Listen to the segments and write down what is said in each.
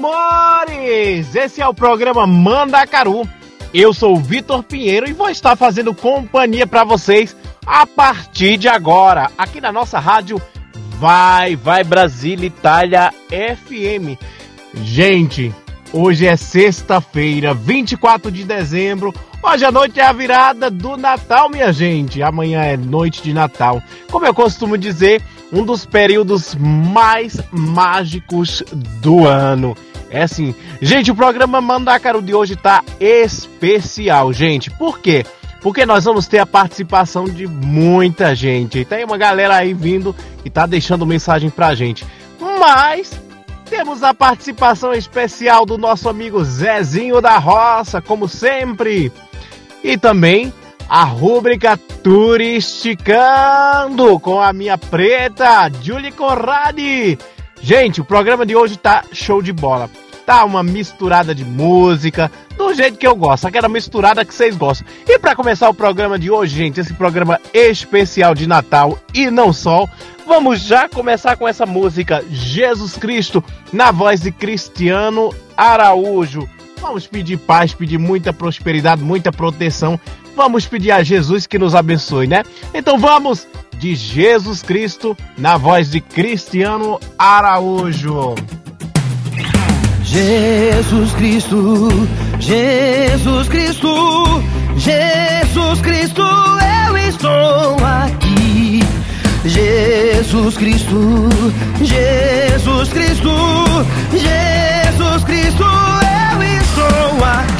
Amores! Esse é o programa Mandacaru. Eu sou o Vitor Pinheiro e vou estar fazendo companhia para vocês a partir de agora, aqui na nossa rádio Vai, Vai Brasília Itália FM. Gente, hoje é sexta-feira, 24 de dezembro. Hoje à noite é a virada do Natal, minha gente. Amanhã é noite de Natal. Como eu costumo dizer, um dos períodos mais mágicos do ano. É assim, gente, o programa Mandacaru de hoje tá especial, gente. Por quê? Porque nós vamos ter a participação de muita gente. Tem uma galera aí vindo e tá deixando mensagem pra gente. Mas temos a participação especial do nosso amigo Zezinho da Roça, como sempre. E também a rúbrica Turisticando com a minha preta, Julie Corradi. Gente, o programa de hoje tá show de bola. Tá uma misturada de música, do jeito que eu gosto, aquela misturada que vocês gostam. E para começar o programa de hoje, gente, esse programa especial de Natal e não só, vamos já começar com essa música Jesus Cristo na voz de Cristiano Araújo. Vamos pedir paz, pedir muita prosperidade, muita proteção. Vamos pedir a Jesus que nos abençoe, né? Então vamos de Jesus Cristo na voz de Cristiano Araújo. Jesus Cristo, Jesus Cristo, Jesus Cristo, eu estou aqui. Jesus Cristo, Jesus Cristo, Jesus Cristo, eu estou aqui.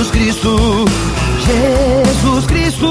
Jesus Cristo, Jesus Cristo,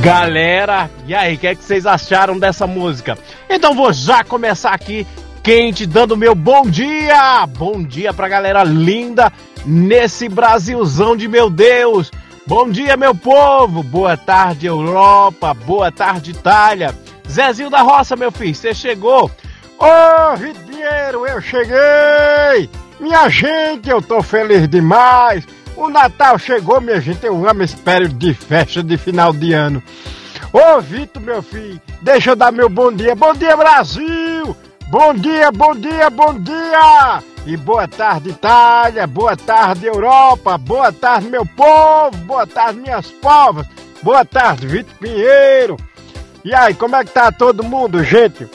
Galera, e aí, o que, é que vocês acharam dessa música? Então vou já começar aqui quente, dando meu bom dia! Bom dia pra galera linda nesse Brasilzão de meu Deus! Bom dia, meu povo! Boa tarde, Europa! Boa tarde, Itália! Zezinho da Roça, meu filho, você chegou? Ô, oh, Vidieiro, eu cheguei! Minha gente, eu tô feliz demais! O Natal chegou, minha gente. Eu amo esse período de festa de final de ano. Ô, Vitor, meu filho, deixa eu dar meu bom dia. Bom dia, Brasil! Bom dia, bom dia, bom dia! E boa tarde, Itália. Boa tarde, Europa. Boa tarde, meu povo. Boa tarde, minhas povas. Boa tarde, Vitor Pinheiro. E aí, como é que tá todo mundo, gente?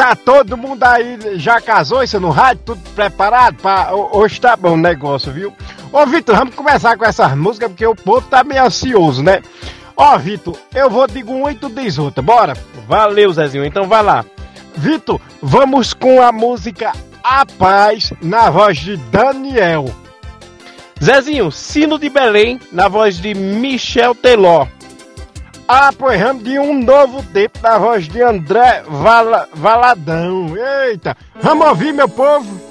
Tá todo mundo aí, já casou isso no rádio, tudo preparado? Pra... Hoje tá bom o negócio, viu? Ô, Vitor, vamos começar com essas músicas, porque o povo tá meio ansioso, né? Ó, Vitor, eu vou de um e tu diz outra, bora? Valeu, Zezinho, então vai lá. Vitor, vamos com a música A Paz, na voz de Daniel. Zezinho, Sino de Belém, na voz de Michel Teló. Ah, de um novo tempo na voz de André Vala, Valadão. Eita, vamos ouvir, meu povo.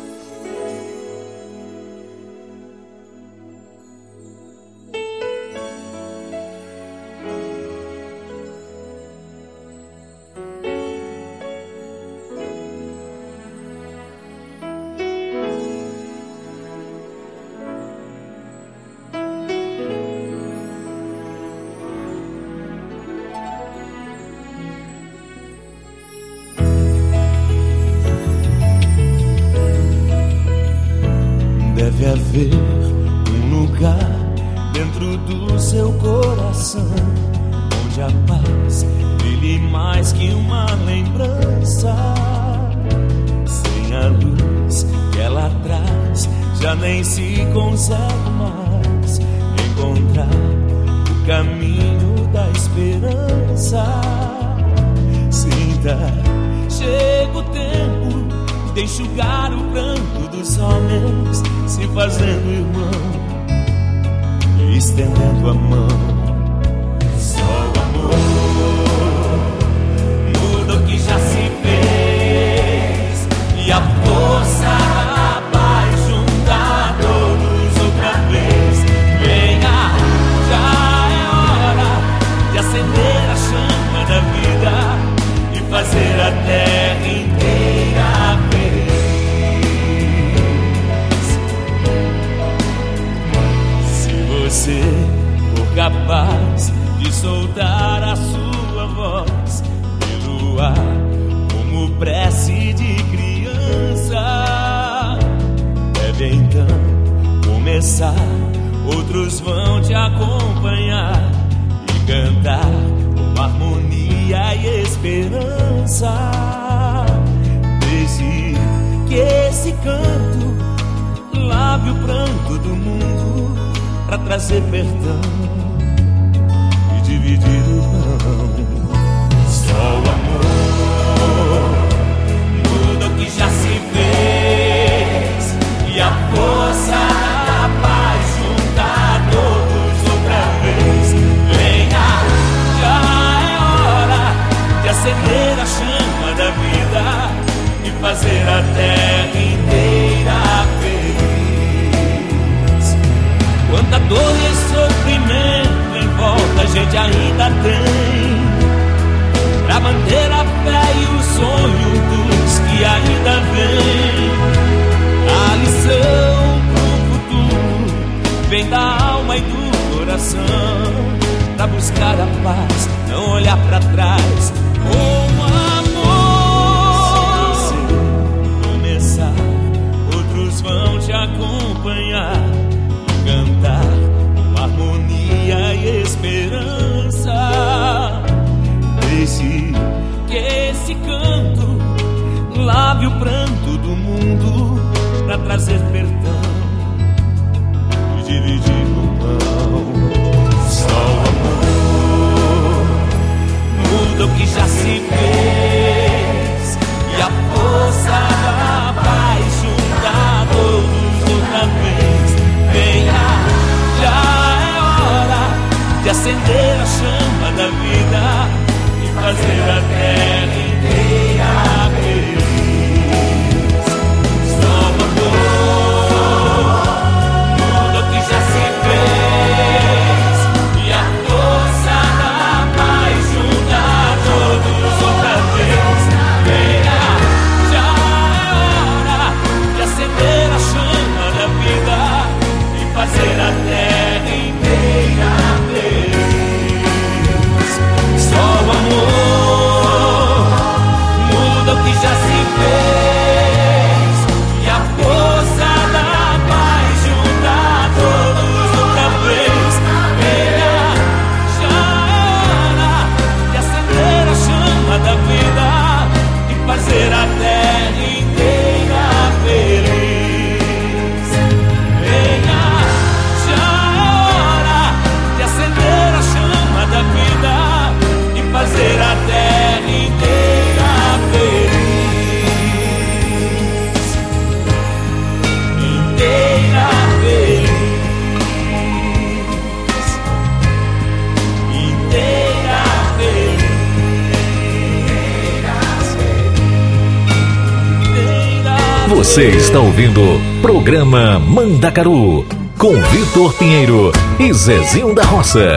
Ouvindo Programa Mandacaru com Vitor Pinheiro e Zezinho da Roça.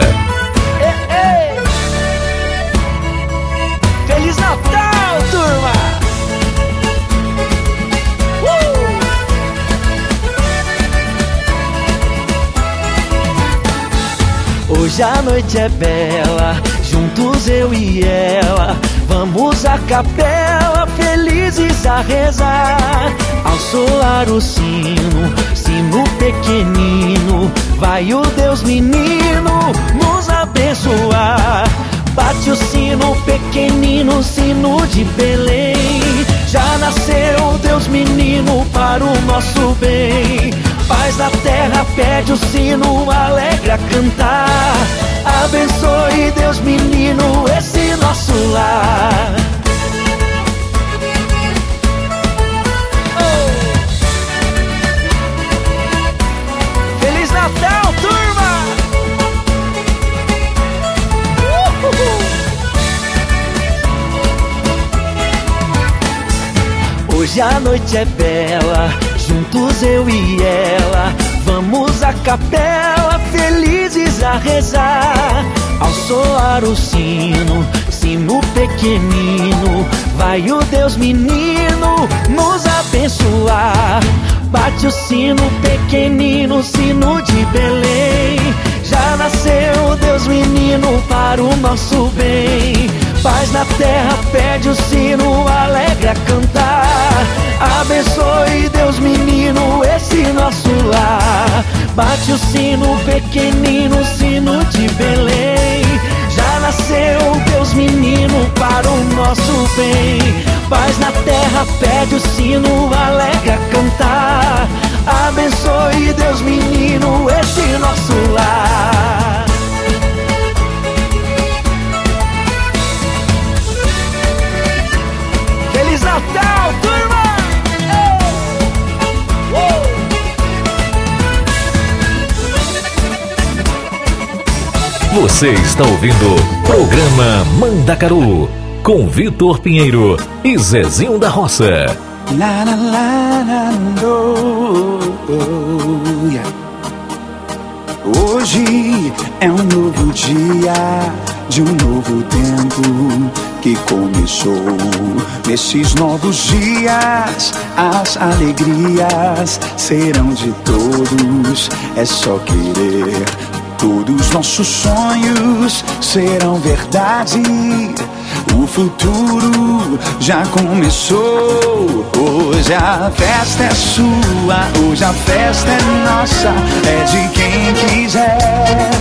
Feliz Natal, turma! Uh! Hoje a noite é bela, juntos eu e ela. Vamos à capela, felizes a rezar. Ao soar o sino, sino pequenino, vai o Deus menino nos abençoar. Bate o sino pequenino, sino de Belém. Já nasceu Deus menino para o nosso bem. Paz na terra, pede o sino, alegra cantar. Abençoe Deus menino esse nosso lar. Oh! Feliz Natal, turma! Hoje a noite é bela, juntos eu e ela. Vamos à capela, felizes a rezar. Ao soar o sino, sino pequenino, vai o Deus menino nos abençoar. Bate o sino pequenino, sino de Belém. Já nasceu Deus menino para o nosso bem. Paz na terra, pede o sino, alegra cantar. Abençoe Deus menino esse nosso lar. Bate o sino pequenino, sino de Belém. Já nasceu Deus menino para o nosso bem. Paz na terra, pede o sino, alegra cantar. Abençoe Deus menino esse nosso lar. Natal, turma! Você está ouvindo Programa Mandacaru com Vitor Pinheiro e Zezinho da Roça. La, la, la, la, no, oh, yeah. Hoje é um novo dia de um novo tempo que começou. Nesses novos dias, as alegrias serão de todos. É só querer. Todos nossos sonhos serão verdade. O futuro já começou. Hoje a festa é sua, hoje a festa é nossa. É de quem quiser,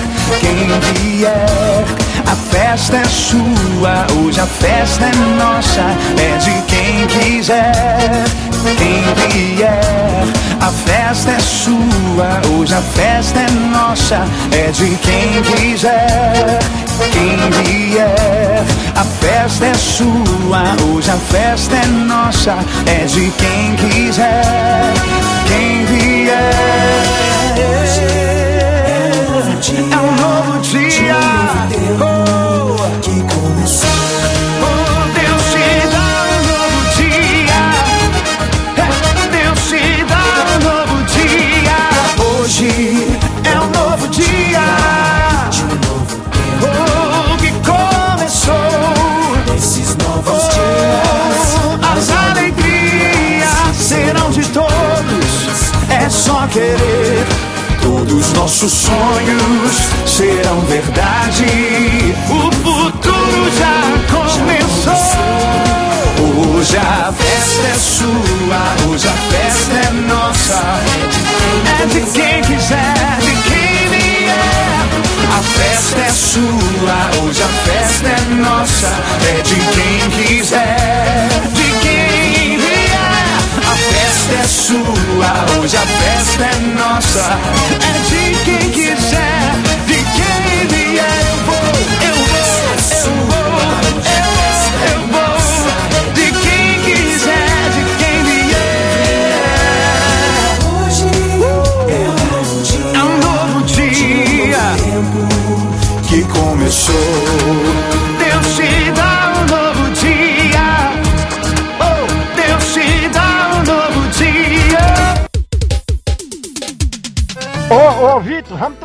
quem vier. A festa é sua, hoje a festa é nossa. É de quem quiser, quem vier. A festa é sua, hoje a festa é nossa. É de quem quiser, quem vier. A festa é sua, hoje a festa é nossa. É de quem quiser, quem vier. É um novo dia. Oh, nossos sonhos serão verdade. O futuro já começou. Hoje a festa é sua, hoje a festa é nossa. É de quem quiser, de quem vier. A festa é sua, hoje a festa é nossa. É de quem quiser. De quem vier. A festa é sua, hoje a festa é nossa.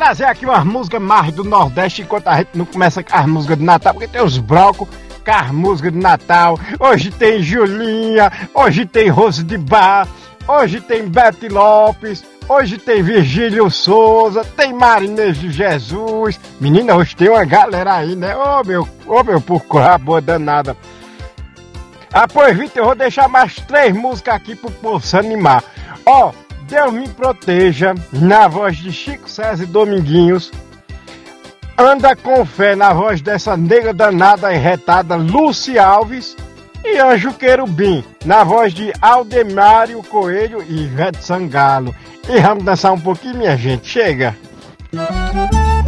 Trazer aqui umas músicas mais do Nordeste enquanto a gente não começa com as músicas de Natal, porque tem os blocos com as músicas de Natal. Hoje tem Julinha, hoje tem Rose de Bar, hoje tem Bete Lopes, hoje tem Virgílio Souza, tem Marinês de Jesus. Menina, hoje tem uma galera aí, né? Ô meu, ô meu, por corra boa danada. Ah, pois, Vitor, eu vou deixar mais três músicas aqui pro povo se animar. Ó, Deus me proteja, na voz de Chico César e Dominguinhos. Anda com fé, na voz dessa nega danada e retada Lucy Alves. E Anjo Querubim, na voz de Aldemário Coelho e Ivete Sangalo. E vamos dançar um pouquinho, minha gente. Chega! Deus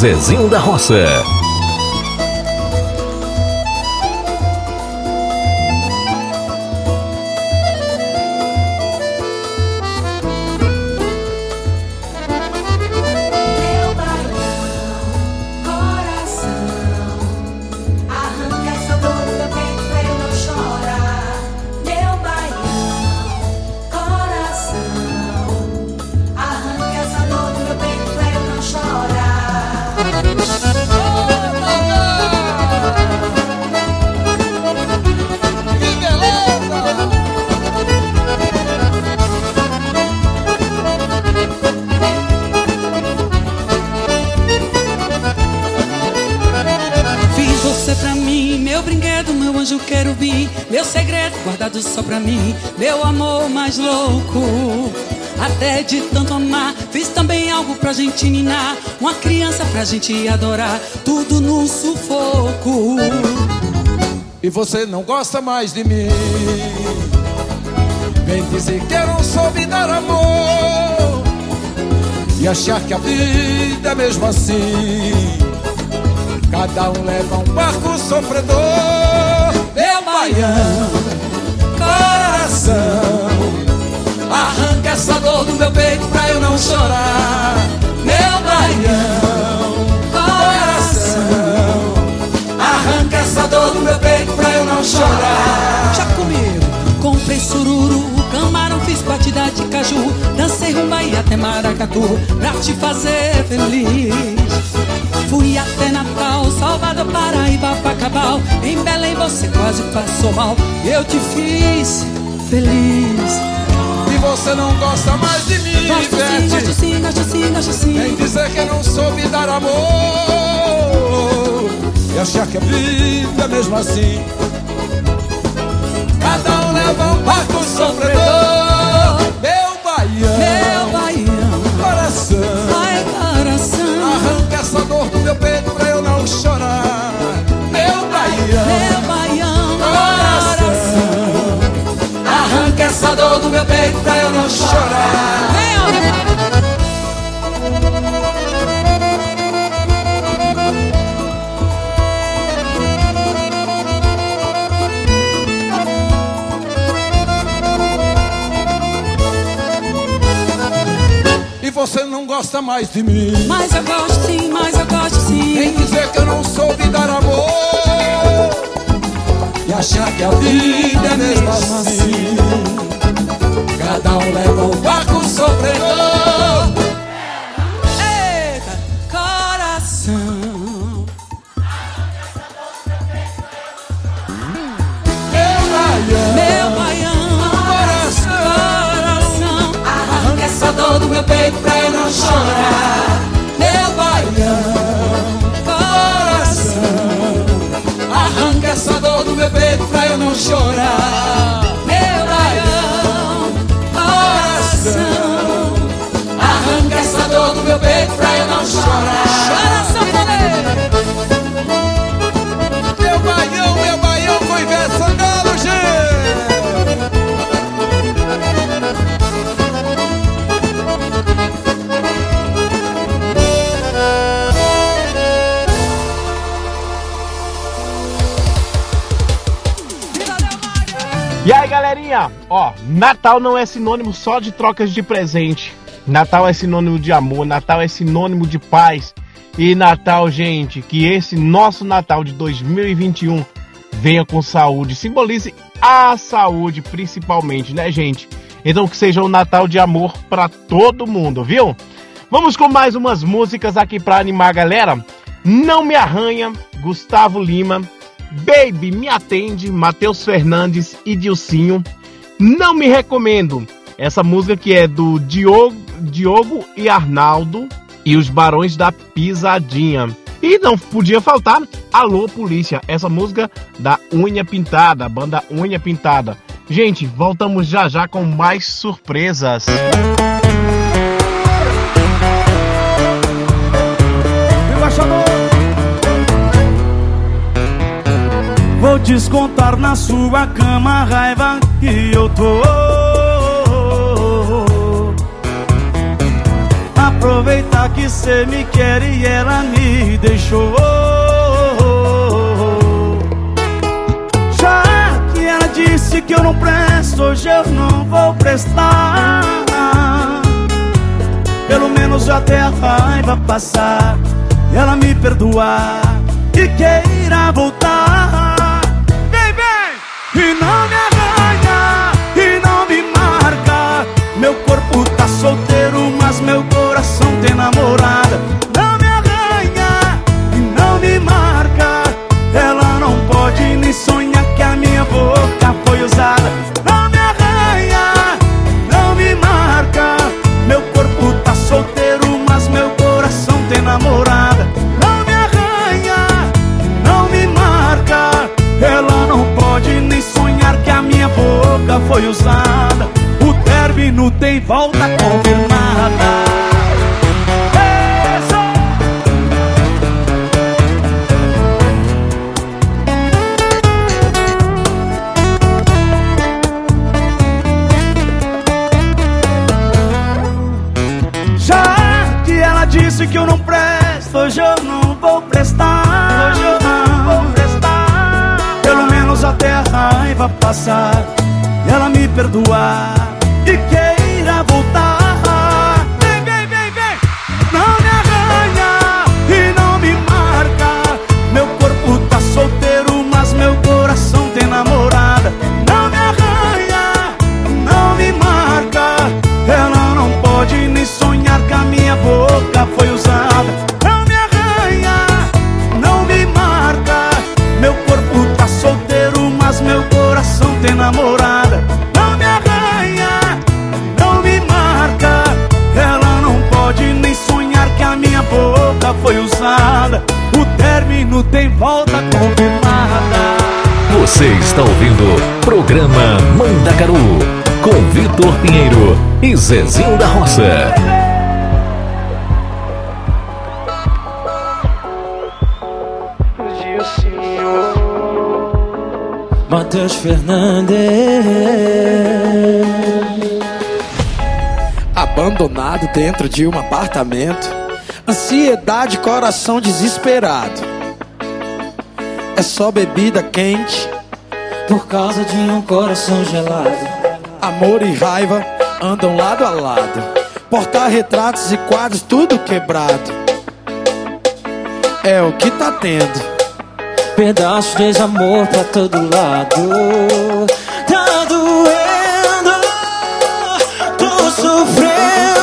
Zezinho da Roça. Gente ninar, uma criança pra gente adorar, tudo no sufoco. E você não gosta mais de mim. Vem dizer que eu não soube dar amor e achar que a vida é mesmo assim. Cada um leva um barco sofredor. Meu baião, coração, Arranca essa dor do meu peito pra eu não chorar. Baião, coração. Arranca essa dor do meu peito pra eu não chorar. Já comigo, comprei sururu, camarão, fiz batida de caju. Dancei rumba e até maracatu pra te fazer feliz. Fui até Natal, Salvador, Paraíba, Pacabal. Em Belém você quase passou mal. Eu te fiz feliz. Você não gosta mais de mim, Gosto sim, gosto sim, gosto sim, gosto sim. Vem dizer que eu não soube dar amor. E achar que a vida é mesmo assim. Cada um leva um barco sofredor. Meu baião, Meu baião, coração. Coração. Arranca essa dor do meu peito essa dor do meu peito pra eu não chorar. E você não gosta mais de mim Mas eu gosto sim, mas eu gosto sim. dizer que eu não soube dar amor E achar que a vida é mesmo assim Cada um leva um barco sofredor Eita, coração. Meu baião, Meu baião, coração. Arranca essa dor do meu peito pra eu não chorar. Meu peito pra eu não chorar Ó, Natal não é sinônimo só de trocas de presente. Natal é sinônimo de amor, Natal é sinônimo de paz. E Natal, gente, que esse nosso Natal de 2021 venha com saúde, simbolize a saúde principalmente, né, gente? Então que seja um Natal de amor pra todo mundo, viu? Vamos com mais umas músicas aqui pra animar a galera. Não me arranha, Gustavo Lima. Baby, me atende, Matheus Fernandes e Dilcinho. Não me recomendo. Essa música que é do Diogo, Diogo e Arnaldo e os Barões da Pisadinha. E não podia faltar Alô Polícia, essa música da Unha Pintada, banda Unha Pintada. Gente, voltamos já já com mais surpresas. Vou descontar na sua cama a raiva que eu tô. Aproveitar que cê me quer e ela me deixou. Já que ela disse que eu não presto, hoje eu não vou prestar. Pelo menos até a raiva passar e ela me perdoar e queira voltar. E não me arranha, e não me marca. Meu corpo tá solteiro, mas meu coração tem namorada. Não me arranha, e não me marca. Ela não pode nem sonhar que a minha boca foi usada. Tem volta confirmada. Já que ela disse que eu não presto, hoje eu não vou prestar. Hoje eu não vou prestar. Pelo menos até a raiva passar perdoar e queira voltar. Vem, vem, vem, vem. Não me arranha e não me marca. Meu corpo tá solteiro, mas meu coração tem namorada. Não me arranha, não me marca. Ela não pode nem sonhar que a minha boca foi usada. Não me arranha, não me marca. Meu corpo tá solteiro, mas meu coração tem namorada. Boca foi usada. O término tem volta confirmada. Você está ouvindo Programa Mandacaru com Vitor Pinheiro e Zezinho da Roça. Matheus Fernandes Abandonado dentro de um apartamento Ansiedade, coração desesperado. É só bebida quente Por causa de um coração gelado. Amor e raiva andam lado a lado. Porta-retratos e quadros tudo quebrado. É o que tá tendo. Pedaços de desamor pra todo lado. Tá doendo. Tô sofrendo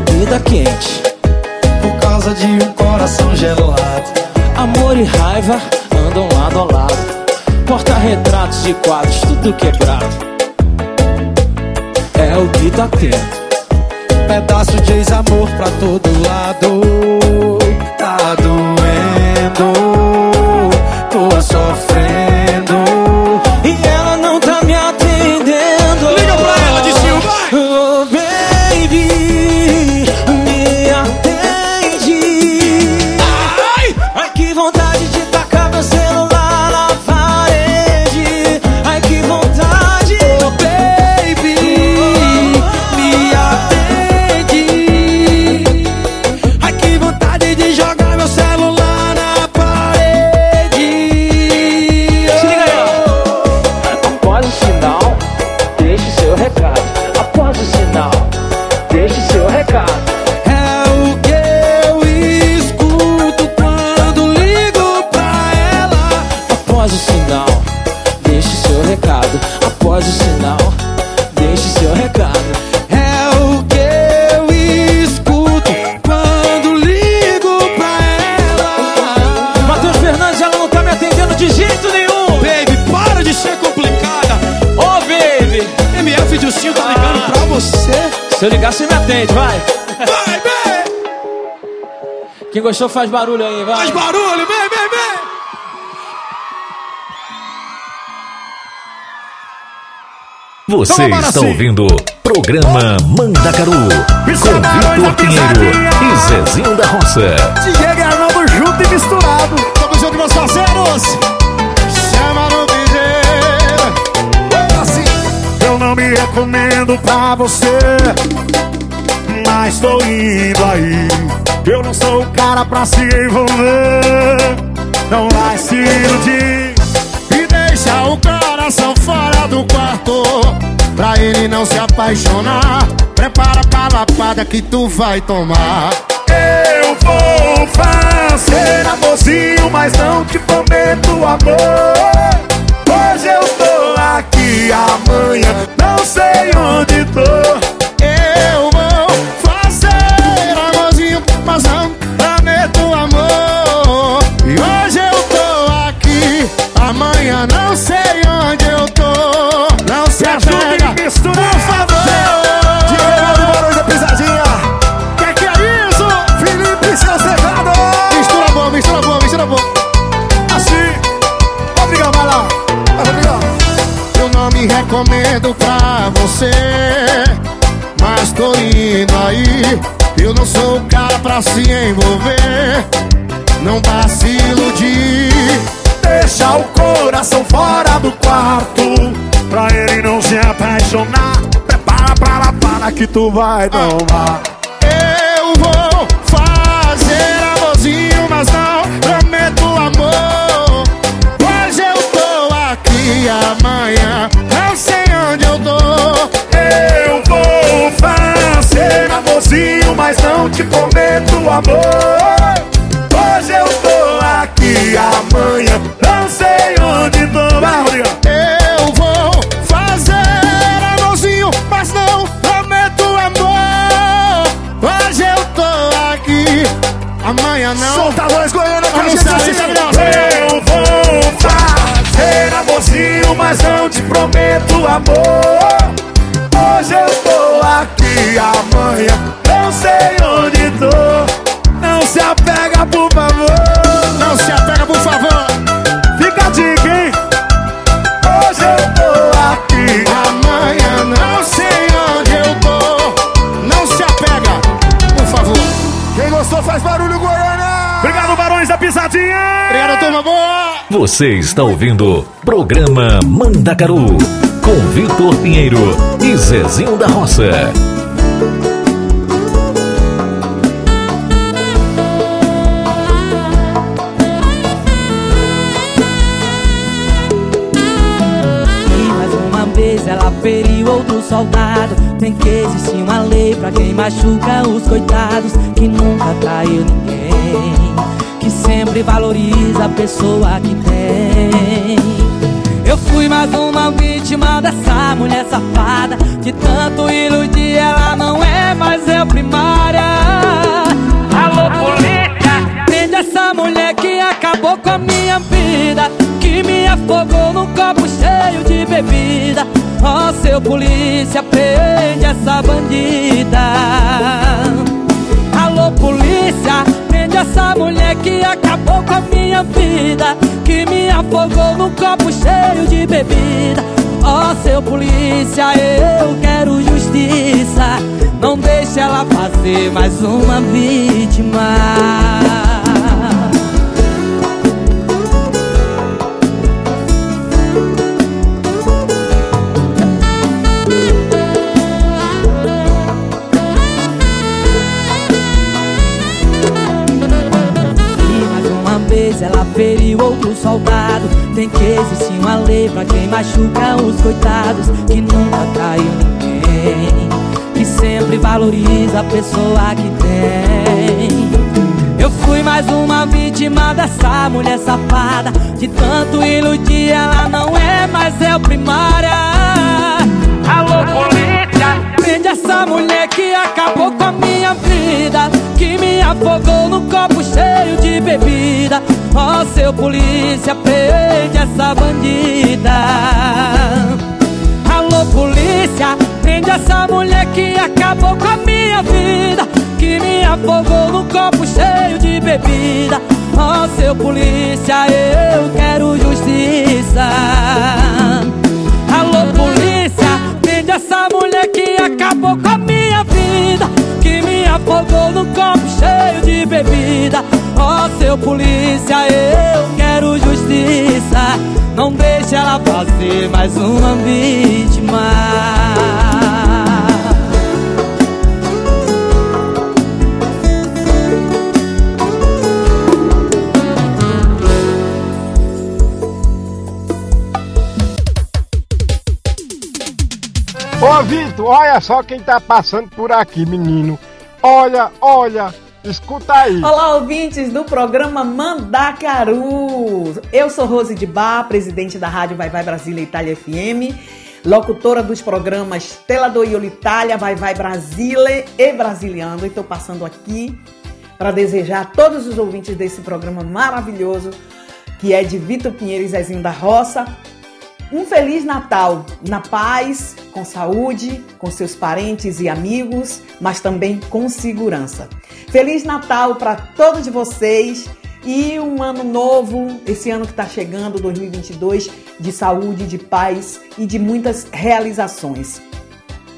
bebida quente. Por causa de um coração gelado Amor e raiva Quem gostou faz barulho aí, vai. Faz barulho, vem, vem, vem! Você Então está assim. ouvindo Programa Mandacaru com Vitor Pinheiro e Zezinho da Roça. Diego e Arnaldo junto e misturado. Tamo junto, meus parceiros. Chama no piseiro. Assim. Eu não me recomendo pra você, mas tô indo aí. Eu não sou o cara pra se envolver. Não vai se iludir e deixa o coração fora do quarto. Pra ele não se apaixonar. Prepara pra lapada que tu vai tomar. Eu vou fazer amorzinho, mas não te prometo amor. Hoje eu tô aqui, amanhã não sei onde tô. Eu vou você, mas tô indo aí. Eu não sou o cara pra se envolver. Não vá se iludir. Deixa o coração fora do quarto. Pra ele não se apaixonar. Prepara pra lapada que tu vai tomar. Você está ouvindo Programa Mandacaru com Vitor Pinheiro e Zezinho da Roça. E mais uma vez ela feriu outro soldado. Tem que existir uma lei pra quem machuca os coitados. Que nunca traiu ninguém. Sempre valoriza a pessoa que tem. Eu fui mais uma vítima dessa mulher safada. De tanto iludir, ela não é mais eu primária. Alô, polícia! Prende essa mulher que acabou com a minha vida. Que me afogou num copo cheio de bebida. Ó, seu polícia, prende essa bandida. Alô, polícia, essa mulher que a minha vida. Que me afogou num copo cheio de bebida. Ó, seu polícia, eu quero justiça. Não deixe ela fazer mais uma vítima. Soldado. Tem que existir uma lei pra quem machuca os coitados. Que nunca traiu ninguém. Que sempre valoriza a pessoa que tem. Eu fui mais uma vítima dessa mulher safada. De tanto iludir, ela não é mais eu primária. Alô, polícia! Prende essa mulher que acabou com a minha vida. Que me afogou num copo cheio de bebida. Ó oh, seu polícia, prende essa bandida. Alô polícia, prende essa mulher que acabou com a minha vida Que me afogou num copo cheio de bebida. Ó oh, seu polícia, eu quero justiça. Alô polícia, prende essa mulher que acabou com a minha vida Que me afogou num copo cheio de bebida seu polícia, eu quero justiça. Não deixe ela fazer mais uma vítima. Ô Vitor, olha só quem tá passando por aqui, menino. Olha, olha, escuta aí. Olá, ouvintes do programa Mandacaru. Eu sou Rose de Bar, presidente da Rádio Vai Vai Brasília Itália FM, locutora dos programas Tela do Iolo Itália, Vai Vai Brasília e Brasiliano. E estou passando aqui para desejar a todos os ouvintes desse programa maravilhoso, que é de Vitor Pinheiro e Zezinho da Roça, um feliz Natal, na paz, com saúde, com seus parentes e amigos, mas também com segurança. Feliz Natal para todos vocês e um ano novo, esse ano que está chegando, 2022, de saúde, de paz e de muitas realizações.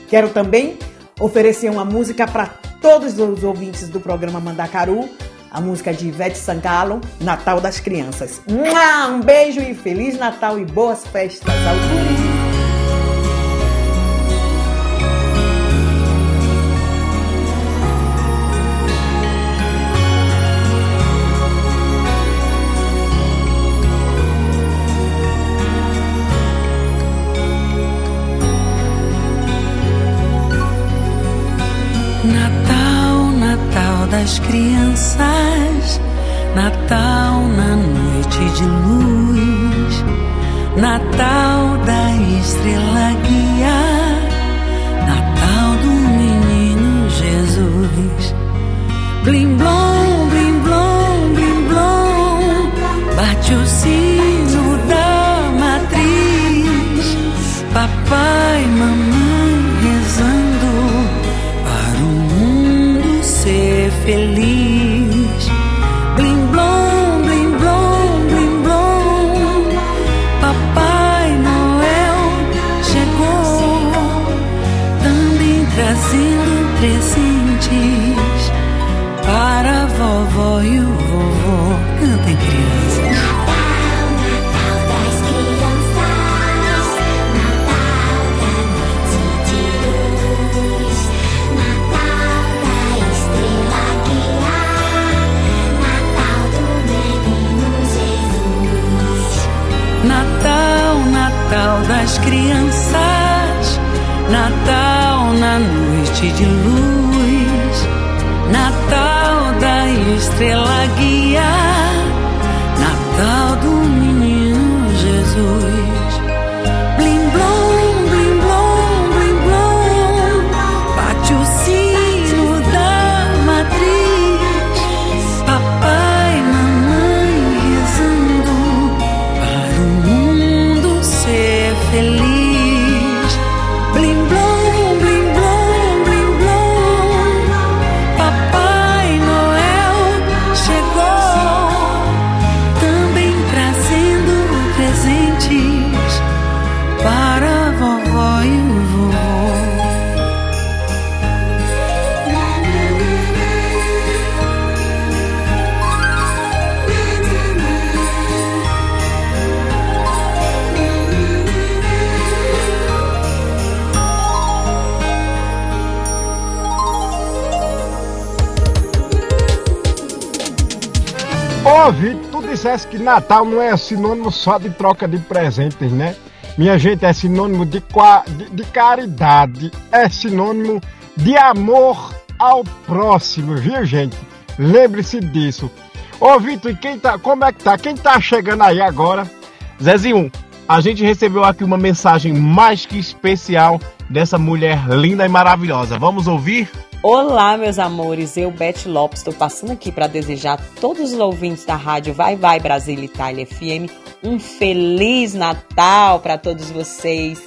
Quero também oferecer uma música para todos os ouvintes do programa Mandacaru, a música de Ivete Sangalo, Natal das Crianças. Um beijo e Feliz Natal e boas festas ao guri. Das crianças, Natal na noite de luz, Natal da estrela guia, Natal do menino Jesus. Blim blom, blim blom, blim blom, bate o sino da matriz, papai, da estrela dissesse que Natal não é sinônimo só de troca de presentes, né? Minha gente, é sinônimo de, de- de caridade, é sinônimo de amor ao próximo, viu gente? Lembre-se disso. Ô Vitor, e quem tá, como é que tá? Quem tá chegando aí agora? Zezinho, a gente recebeu aqui uma mensagem mais que especial dessa mulher linda e maravilhosa. Vamos ouvir? Olá, meus amores. Eu, Beth Lopes, estou passando aqui para desejar a todos os ouvintes da rádio Vai Vai Brasília Itália FM um feliz Natal para todos vocês.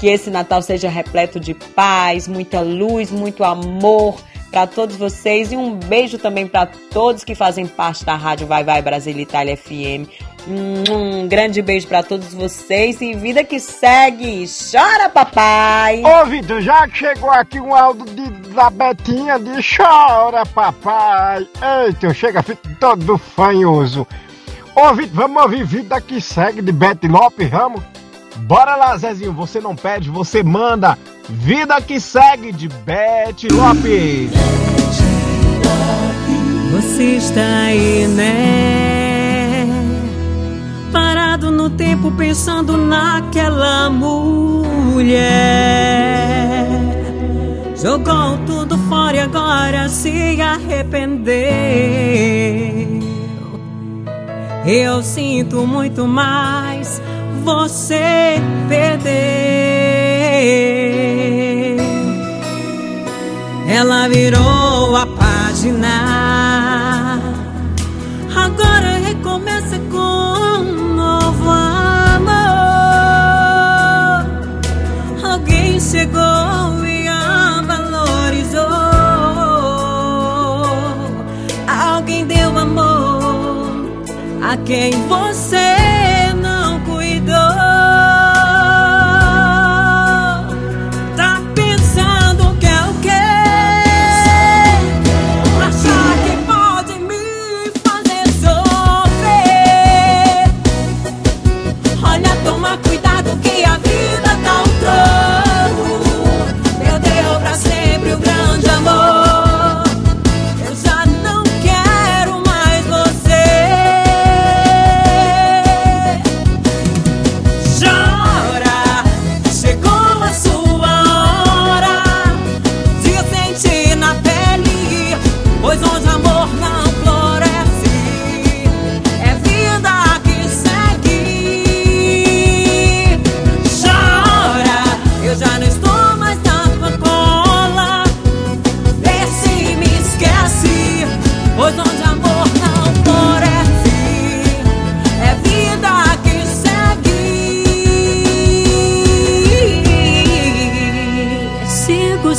Que esse Natal seja repleto de paz, muita luz, muito amor para todos vocês e um beijo também para todos que fazem parte da rádio Vai Vai Brasília Itália FM. Um, grande beijo para todos vocês e vida que segue. Chora, papai! Ô Vitor, já que chegou aqui um áudio de da Betinha de Chora, papai. Eita, eu chego a ficar todo fanhoso. Ô, Vitor, vamos ouvir Vida que segue de Betty Lopes, vamos? Bora lá, Zezinho, você não pede, você manda. Vida que segue de Betty Lopes. Você está aí, né? Parado no tempo pensando naquela mulher. Jogou tudo fora e agora se arrependeu. Eu sinto muito mais, você perdeu. Ela virou a página. Agora recomeça com um novo amor. Alguém chegou e a valorizou. Alguém deu amor a quem você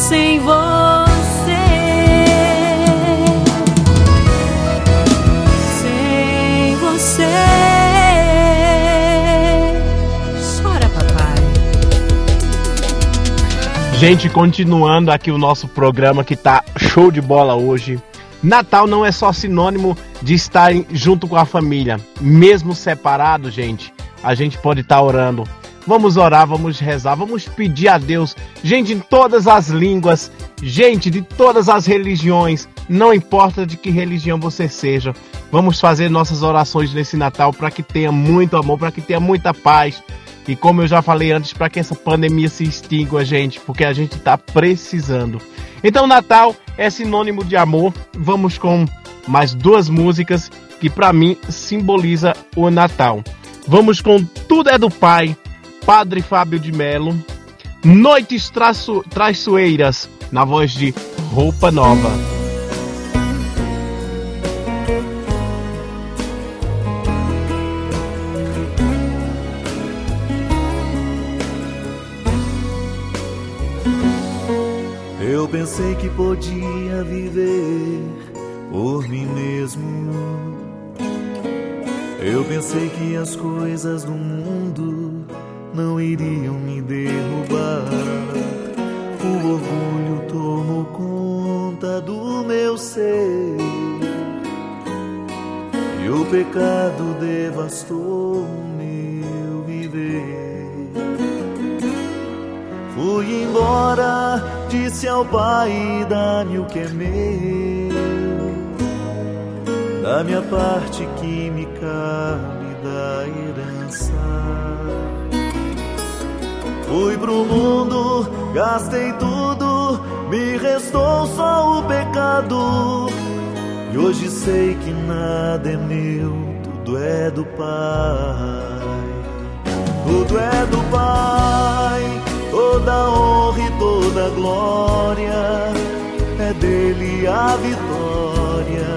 sem você. Sem você. Chora, papai. Gente, continuando aqui o nosso programa que tá show de bola hoje. Natal não é só sinônimo de estarem junto com a família. Mesmo separado, gente, a gente pode estar orando. Vamos orar, vamos rezar, vamos pedir a Deus. Gente, em todas as línguas, gente de todas as religiões, não importa de que religião você seja. Vamos fazer nossas orações nesse Natal para que tenha muito amor, para que tenha muita paz. E como eu já falei antes, para que essa pandemia se extingua, gente, porque a gente está precisando. Então, Natal é sinônimo de amor. Vamos com mais duas músicas que para mim simboliza o Natal. Vamos com Tudo é do Pai, Padre Fábio de Melo, Noites Traço- Traiçoeiras, na voz de Roupa Nova. Eu pensei que podia viver por mim mesmo. Eu pensei que as coisas do mundo não iriam me derrubar. O orgulho tomou conta do meu ser. E o pecado devastou meu viver. Fui embora, disse ao pai: dá-me o que é meu, da minha parte que me cabe da herança. Fui pro mundo, gastei tudo, me restou só o pecado. E hoje sei que nada é meu, tudo é do Pai. Tudo é do Pai, toda honra e toda glória. É dele a vitória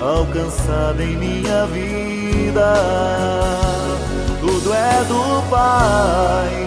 alcançada em minha vida. Tudo é do Pai,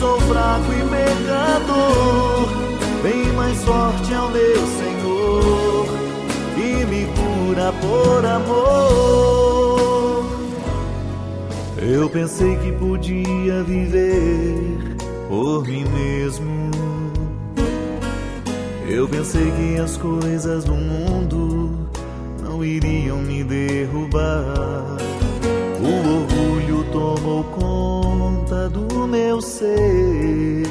Sou fraco e pecador, bem mais forte é o meu Senhor que me cura por amor. Eu pensei que podia viver por mim mesmo. Eu pensei que as coisas do mundo não iriam me derrubar. O orgulho tomou conta do meu ser.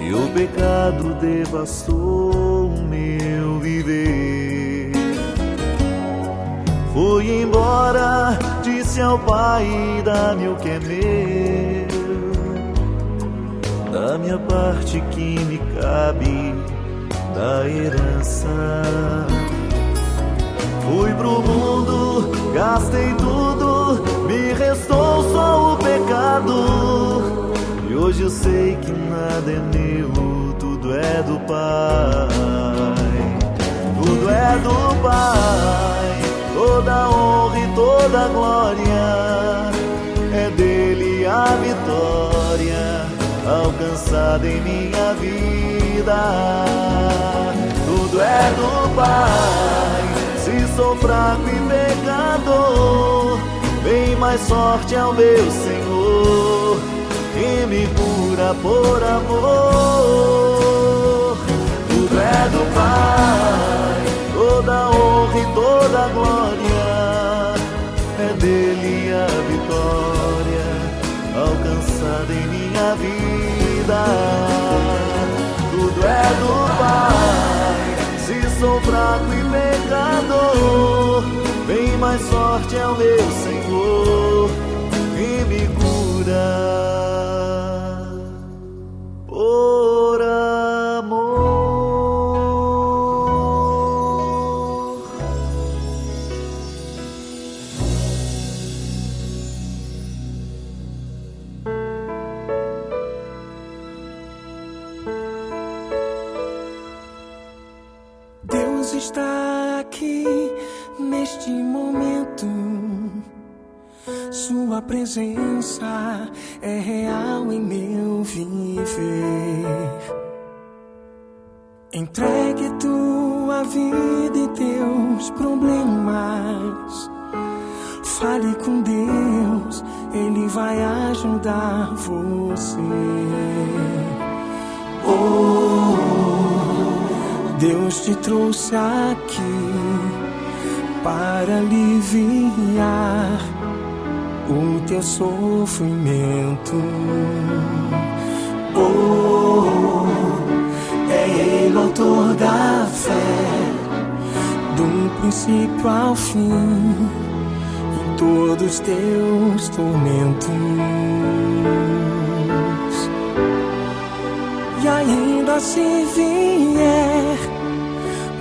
E o pecado devastou o meu viver. Fui embora, disse ao pai: dá-me o que é meu. Da minha parte que me cabe da herança. Fui pro mundo, gastei tudo, me restou só o pecado. E hoje eu sei que nada é meu, tudo é do Pai. Tudo é do Pai, toda honra e toda glória. É dele a vitória alcançada em minha vida. Tudo é do Pai. Se sou fraco e pecador, bem mais sorte é o meu Senhor que me cura por amor. Tudo é do Pai, toda honra e toda glória é dele a vitória alcançada em minha vida. Tudo é do Pai. Sou fraco e pecador, bem mais sorte é o meu Senhor que me cura. Por está aqui neste momento. Sua presença é real em meu viver. Entregue tua vida e teus problemas. Fale com Deus, Ele vai ajudar você. Oh, Deus te trouxe aqui para aliviar o teu sofrimento. Oh, é Ele o autor da fé, do princípio ao fim, em todos os teus tormentos. E ainda se vier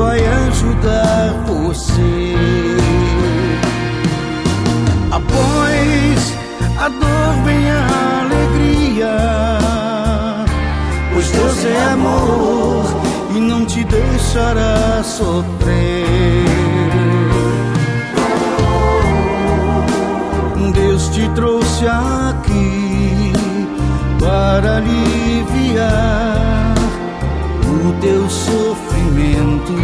Vai ajudar você. Após a dor vem a alegria, pois Deus é amor e não te deixará sofrer. Deus te trouxe aqui para aliviar o teu sofrimento momento.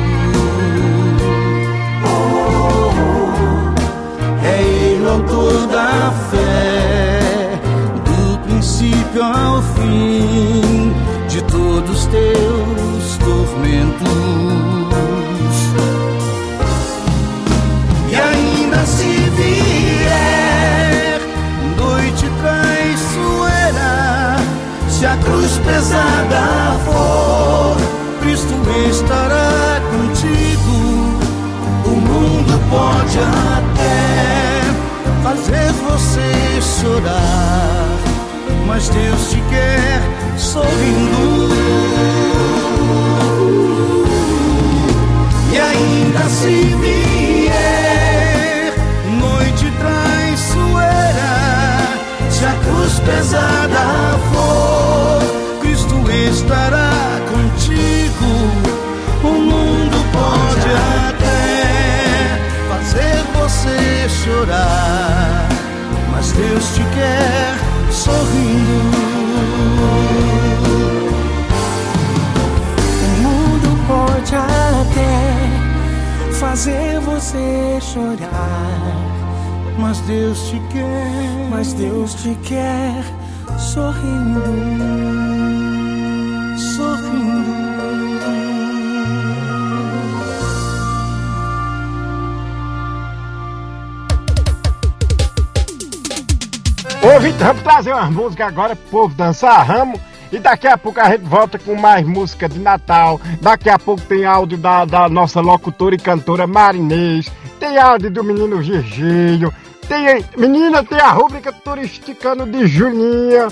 É ele o autor da fé, do princípio ao fim, de todos teus tormentos. E ainda se vier noite traiçoeira, se a cruz pesada for estará contigo. O mundo pode até fazer você chorar, mas Deus te quer sorrindo. E ainda se vier noite traiçoeira, se a cruz pesada for, Cristo estará chorar, mas Deus te quer sorrindo. O mundo pode até fazer você chorar, Mas Deus te quer, mas Deus te quer sorrindo. Vitor, vamos trazer umas músicas agora povo dançar ramo. E daqui a pouco a gente volta com mais música de Natal. Daqui a pouco tem áudio da, da nossa locutora e cantora Marinês. Tem áudio do menino Virgílio. Tem, menina, tem a rúbrica turisticano de Julinha.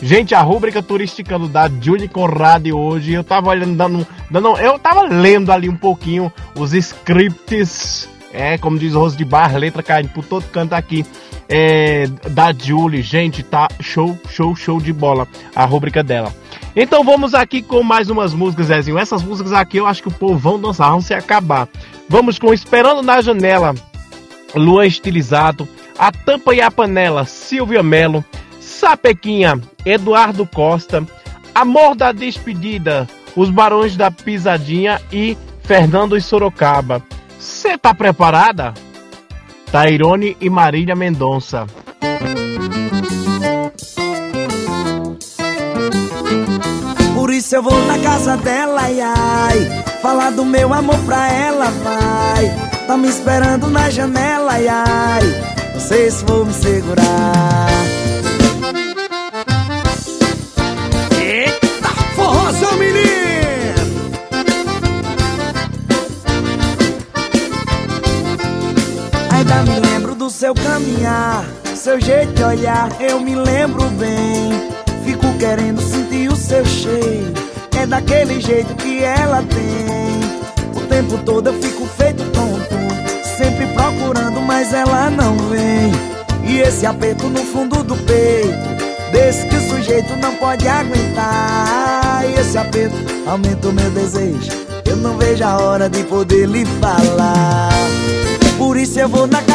Gente, a rúbrica turisticando da Julie Conrad hoje, eu tava olhando, dando, dando. Eu tava lendo ali um pouquinho os scripts. É, como diz o Roso de Bar, letra caindo por todo canto aqui. É, da Julie, gente, tá show, show, show de bola a rúbrica dela. Então vamos aqui com mais umas músicas, Zezinho. Essas músicas aqui eu acho que o povo vão dançar, vão se acabar. Vamos com Esperando na Janela, Luan Estilizado, A Tampa e a Panela, Silvia Melo, Sapequinha, Eduardo Costa, Amor da Despedida, Os Barões da Pisadinha e Fernando e Sorocaba. Você tá preparada? Tairone e Marília Mendonça. Por isso eu vou na casa dela, ai, ai Falar do meu amor pra ela, vai Tá me esperando na janela, ai, ai Não sei se vou me segurar Eita, forrozão menino! Seu caminhar Seu jeito de olhar, eu me lembro bem. Fico querendo sentir o seu cheiro É daquele jeito que ela tem. O tempo todo eu fico feito tonto Sempre procurando, mas ela não vem. E esse aperto no fundo do peito Desse que o sujeito não pode aguentar. E esse aperto aumenta o meu desejo Eu não vejo a hora de poder lhe falar. Por isso eu vou na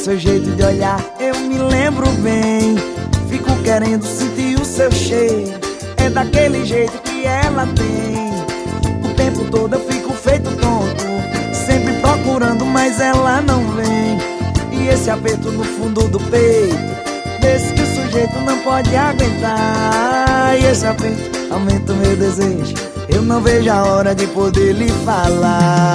seu jeito de olhar, eu me lembro bem. Fico querendo sentir o seu cheiro, é daquele jeito que ela tem. O tempo todo eu fico feito tonto, sempre procurando, mas ela não vem. E esse aperto no fundo do peito, desse que o sujeito não pode aguentar. E esse aperto aumenta o meu desejo, eu não vejo a hora de poder lhe falar.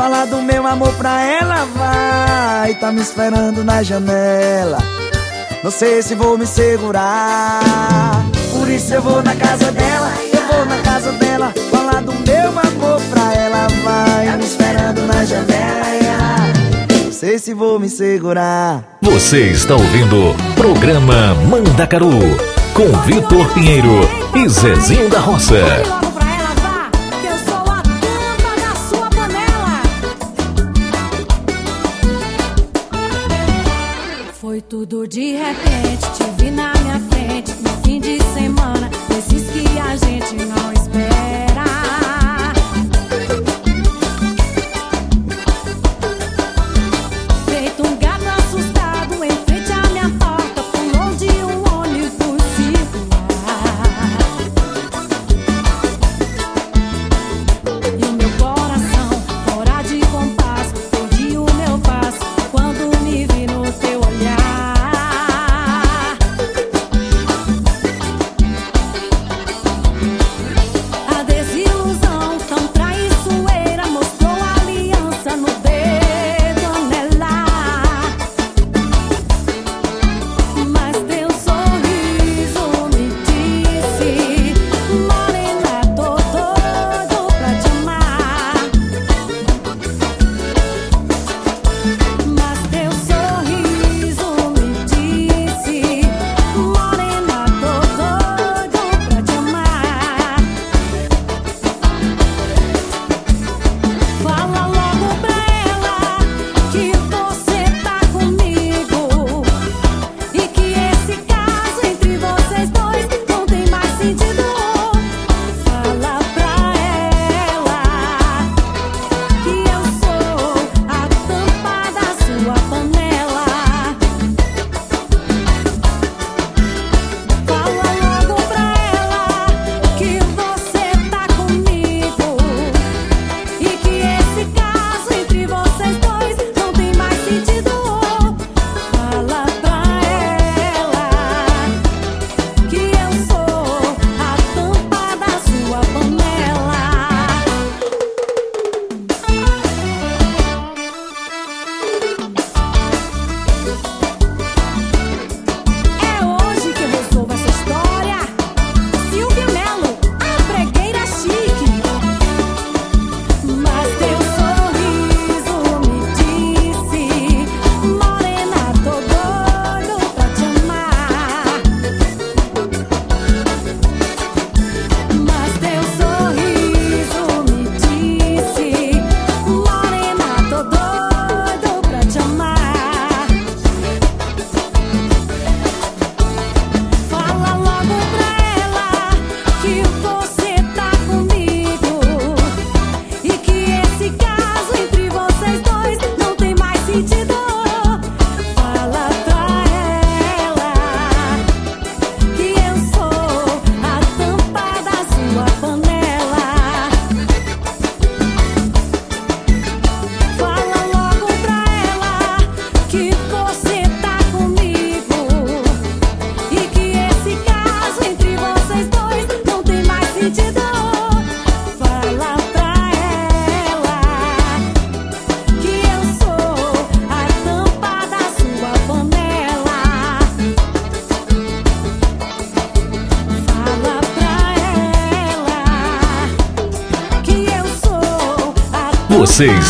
Falar do meu amor pra ela vai Tá me esperando na janela. Não sei se vou me segurar. Por isso eu vou na casa dela Eu vou na casa dela. Falar do meu amor pra ela vai Tá me esperando na janela. Não sei se vou me segurar. Você está ouvindo Programa Mandacaru com Vitor Pinheiro e Zezinho da Roça.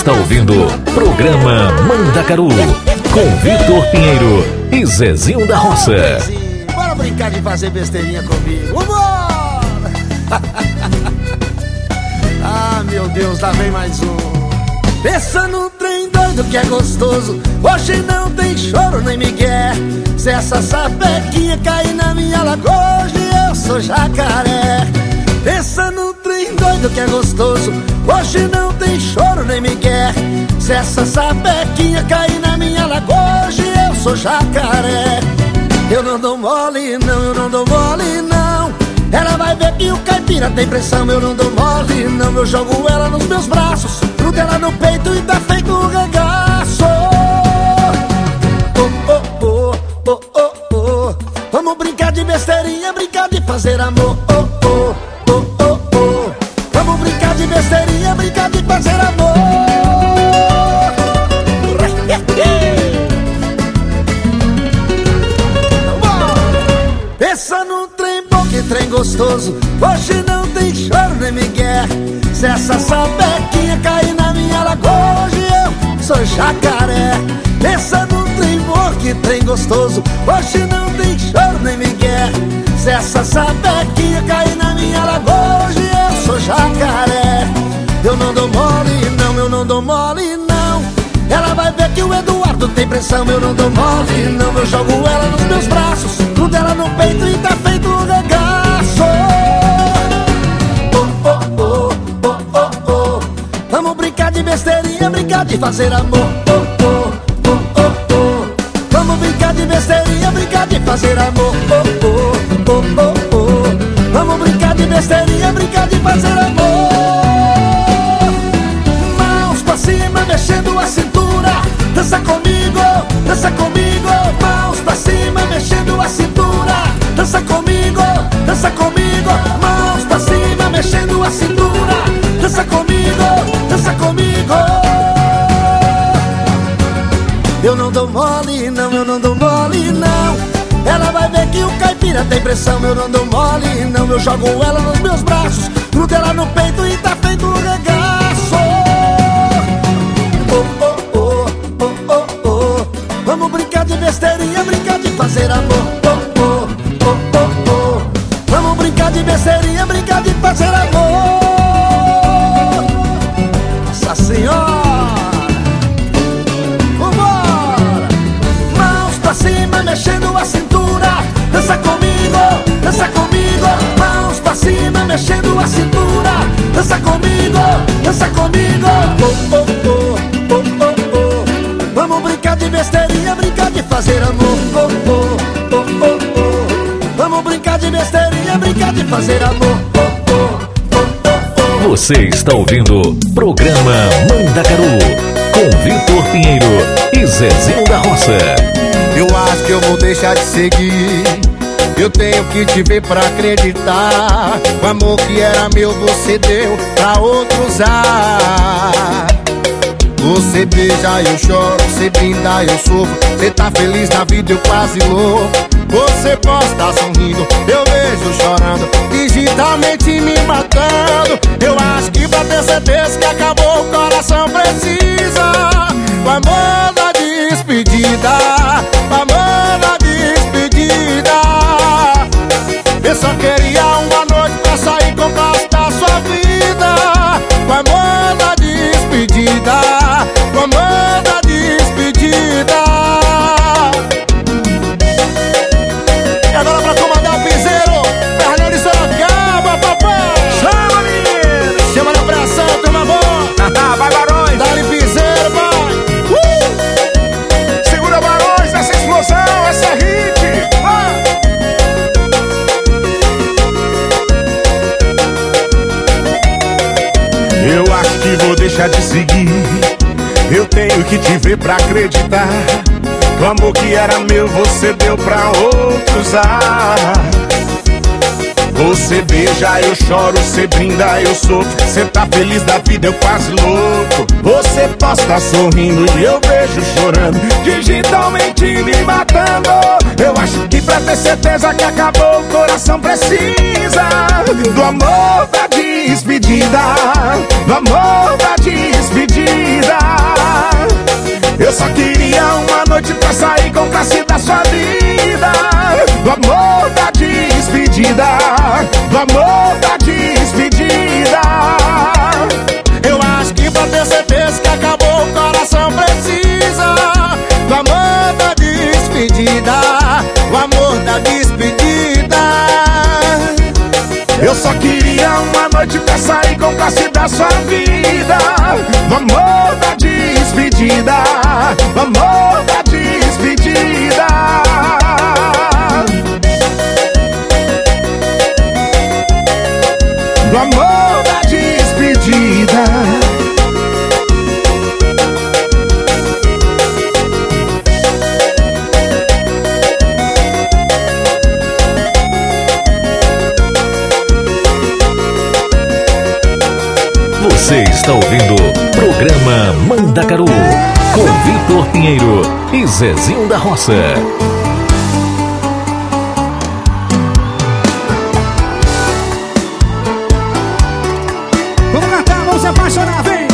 Está ouvindo Programa Mandacaru com Vitor Pinheiro e Zezinho da Roça. Bora brincar de fazer besteirinha comigo. Ah, meu Deus, lá vem mais um. Pensa no trem doido que é gostoso. Hoje não tem choro nem migué. Se essa sapequinha cair na minha lagoa, hoje eu sou jacaré. Pensa no trem doido que é gostoso. Hoje não tem choro nem migué. Se essa sapequinha cair na minha lagoa, hoje eu sou jacaré. Eu não dou mole, não, eu não dou mole, não. Ela vai ver que o caipira tem pressão, eu não dou mole, não. Eu jogo ela nos meus braços, grudo ela no peito e tá feito um regaço. Oh, oh, oh, oh, oh, oh. Vamos brincar de besteirinha, brincar de fazer amor. Gostoso. Hoje não tem choro nem migué Se essa sapequinha cair na minha lagoa Hoje eu sou jacaré. Pensa num trem bom, que trem gostoso. Hoje não tem choro nem migué Se essa sapequinha cair na minha lagoa Hoje eu sou jacaré. Eu não dou mole não, eu não dou mole não. Ela vai ver que o Eduardo tem pressão. Eu não dou mole não, eu jogo ela nos meus braços. Grudo ela no peito e tá feito um besteirinha, brincar de fazer amor. Oh, oh, oh, oh, oh Vamos brincar de besteirinha, brincar de fazer amor. Oh, oh, oh, oh, oh Vamos brincar de besteirinha, brincar de fazer amor. Mãos pra cima, mexendo a cintura. Dança comigo, dança comigo. Mãos pra cima, mexendo a cintura. Dança comigo, dança comigo não dou mole, não, eu não dou mole, não. Ela vai ver que o caipira tem pressão Eu não dou mole, não, eu jogo ela nos meus braços Grudo ela no peito e tá feito um regaço. Oh, oh, oh, oh, oh, oh. Vamos brincar de besteirinha, brincar de fazer amor. Oh, oh, oh, oh, oh. Vamos brincar de besteirinha, brincar mexendo a cintura Dança comigo, dança comigo oh, oh, oh, oh, oh, oh. Vamos brincar de besteirinha, brincar de fazer amor oh, oh, oh, oh, oh. Vamos brincar de besteirinha, brincar de fazer amor Você está ouvindo Programa Mandacaru com Vitor Pinheiro e Zezinho da Roça. Eu acho que eu vou deixar de seguir. Eu tenho que te ver pra acreditar. O amor que era meu, você deu pra outro usar. Você beija, eu choro, você brinda, eu sofro. Você tá feliz na vida, eu quase louco. Você posta sorrindo, eu vejo chorando, digitalmente me matando. Eu acho que pra ter certeza que acabou, o coração precisa. O amor da despedida, ver pra acreditar. O amor que era meu, você deu pra outros usar. Você beija, eu choro, você brinda, eu sofro. Você tá feliz da vida, eu quase louco. Você posta sorrindo e eu vejo chorando, digitalmente me matando. Eu acho que pra ter certeza que acabou, o coração precisa do amor da despedida, do amor da despedida. Eu só queria uma noite pra sair com classe da sua vida, do amor da despedida, do amor da despedida. Eu acho que pra ter certeza que acabou, o coração precisa. Do amor da despedida, o amor da despedida. Eu só queria uma noite pra sair com classe da sua vida. Do amor da despedida. Amor Você está ouvindo o Programa Mandacaru com Vitor Pinheiro e Zezinho da Roça. Vamos cantar, vamos se apaixonar, vem!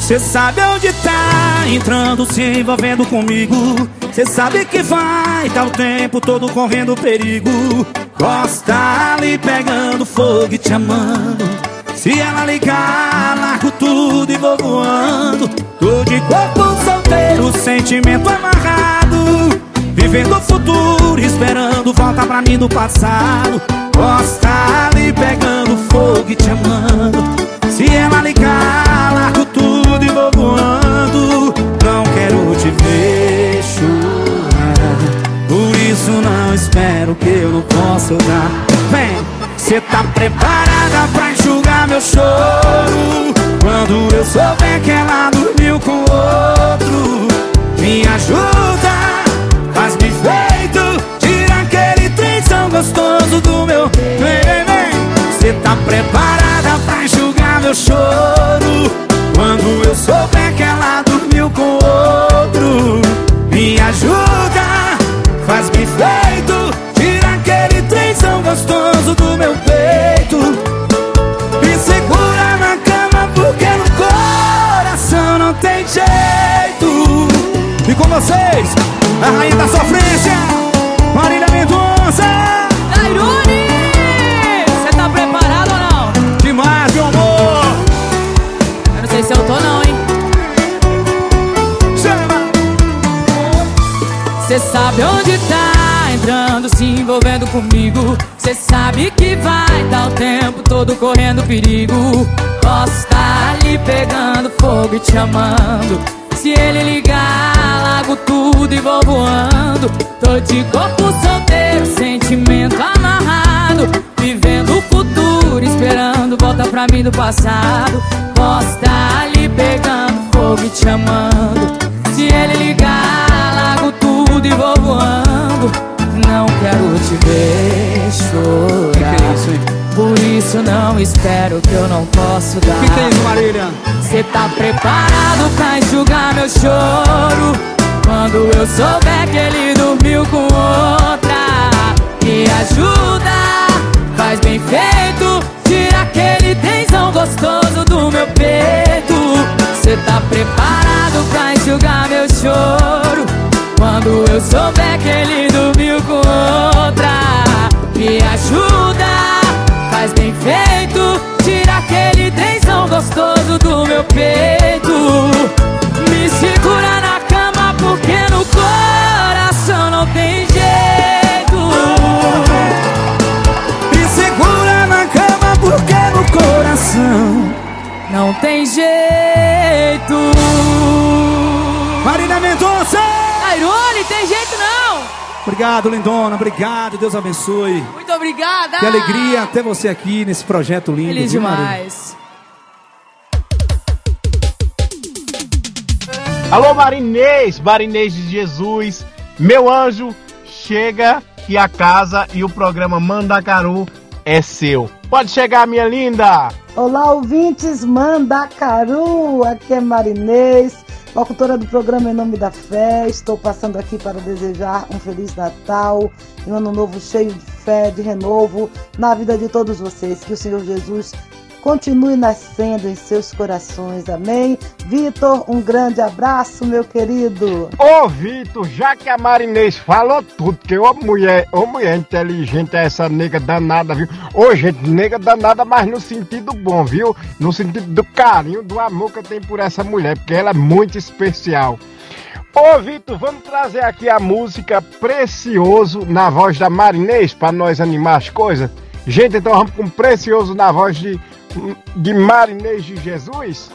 Você sabe onde tá entrando, se envolvendo comigo. Você sabe que vai, tá o tempo todo correndo perigo. Gosta ali pegando fogo e te amando. Se ela ligar, largo tudo e vou voando. Tô de corpo solteiro, sentimento amarrado. Vivendo o futuro, esperando volta pra mim do passado. Gosta ali pegando fogo e te amando. Se ela ligar, largo tudo e vou voando. Não quero te ver chorar. Por isso não espero que eu não posso dar. Vem, cê tá preparada pra enxugar meu choro? Quando eu souber que ela dormiu com outro, me ajuda, faz-me feito, tira aquele trenzão gostoso do meu. Vem, vem, vem, cê tá preparada pra enxugar meu choro? Quando eu souber que ela dormiu com outro, me ajuda, faz-me feito, gostoso do meu peito. Me segura na cama porque no coração não tem jeito. E com vocês, a rainha da sofrência, Marília Mendonça. Tairone! Você tá preparado ou não? Demais, meu amor. Eu não sei se eu tô não, hein? Cê sabe onde tá entrando, se envolvendo comigo. Cê sabe que vai dar o tempo todo correndo perigo. Posso tá ali pegando fogo e te amando. Se ele ligar, largo tudo e vou voando. Tô de corpo solteiro, sentimento amarrado. Vivendo o futuro, esperando volta pra mim do passado. Posso tá ali pegando fogo e te amando. Se ele ligar, largo tudo e vou voando. Não quero te ver chorar. Por isso não espero que eu não posso dar. que tem isso, Marília? Cê tá preparado pra enxugar meu choro? Quando eu souber que ele dormiu com outra, me ajuda, faz bem feito, tira aquele tensão gostoso do meu peito. Cê tá preparado pra enxugar meu choro? Quando eu souber que ele outra, me ajuda, faz bem feito, tira aquele trenzão gostoso do meu peito. Me segura na cama porque no coração não tem jeito. Me segura na cama porque no coração não tem jeito. Obrigado, lindona. Obrigado. Deus abençoe. Muito obrigada! Que alegria ter você aqui nesse projeto lindo. Feliz viu, demais. Alô, Marinês, Marinês de Jesus, meu anjo, chega que a casa e o programa Mandacaru é seu. Pode chegar, minha linda! Olá, ouvintes Mandacaru, aqui é Marinês, locutora do programa Em Nome da Fé. Estou passando aqui para desejar um Feliz Natal e um ano novo cheio de fé, de renovo na vida de todos vocês. Que o Senhor Jesus continue nascendo em seus corações, amém? Vitor, um grande abraço, meu querido. Ô Vitor, já que a Marinês falou tudo, que ô mulher, ô mulher inteligente é essa nega danada, viu? Ô gente, nega danada, mas no sentido bom, viu? No sentido do carinho, do amor que eu tenho por essa mulher, porque ela é muito especial. Ô Vitor, vamos trazer aqui a música Precioso na voz da Marinês para nós animar as coisas? Gente, então vamos com Precioso na voz de, de Marinês de Jesus?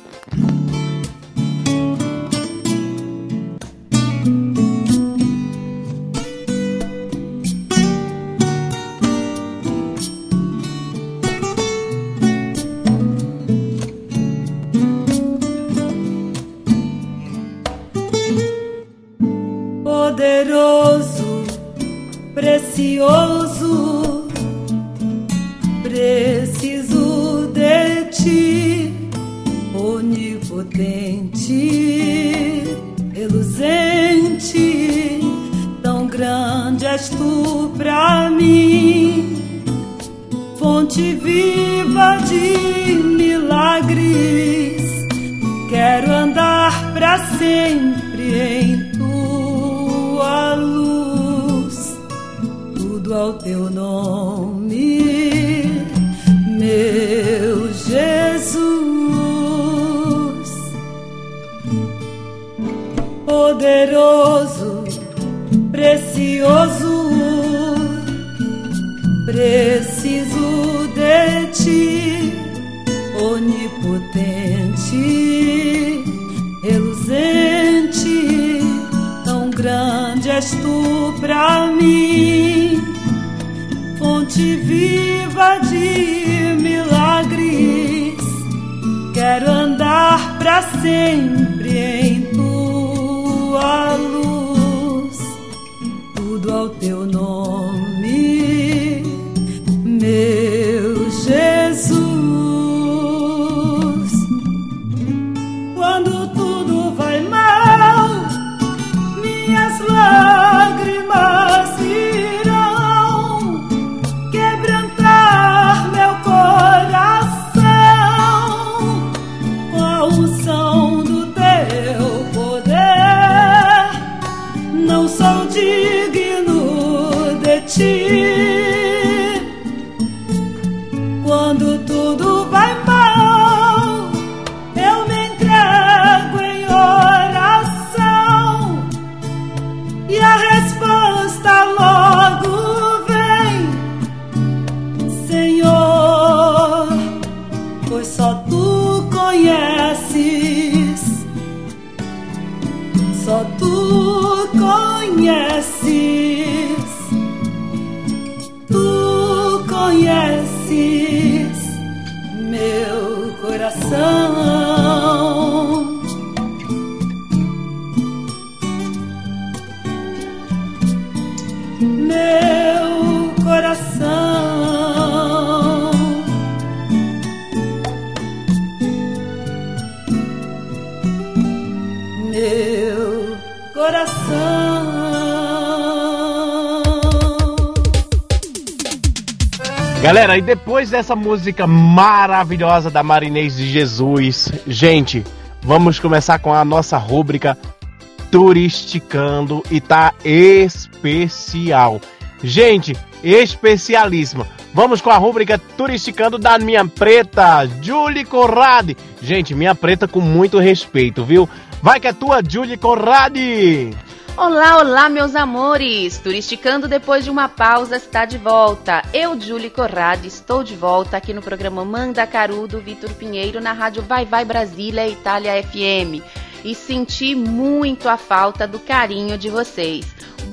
Teu nome, meu Jesus. Poderoso, precioso, preciso de ti, onipotente, reluzente, tão grande és tu pra mim, fonte viva de milagres. Quero andar pra sempre em tua luz, tudo ao teu nome, Galera, e depois dessa música maravilhosa da Marinês de Jesus, gente, vamos começar com a nossa rúbrica Turisticando e tá especial. Gente, especialíssima. Vamos com a rúbrica Turisticando da minha preta, Julie Corrade. Gente, minha preta com muito respeito, viu? Vai que é tua, Julie Corrade. Olá, olá, meus amores! Turisticando depois de uma pausa está de volta. Eu, Julie Corrade, estou de volta aqui no programa Manda Caru do Vitor Pinheiro na rádio Vai Vai Brasília Itália FM. E senti muito a falta do carinho de vocês.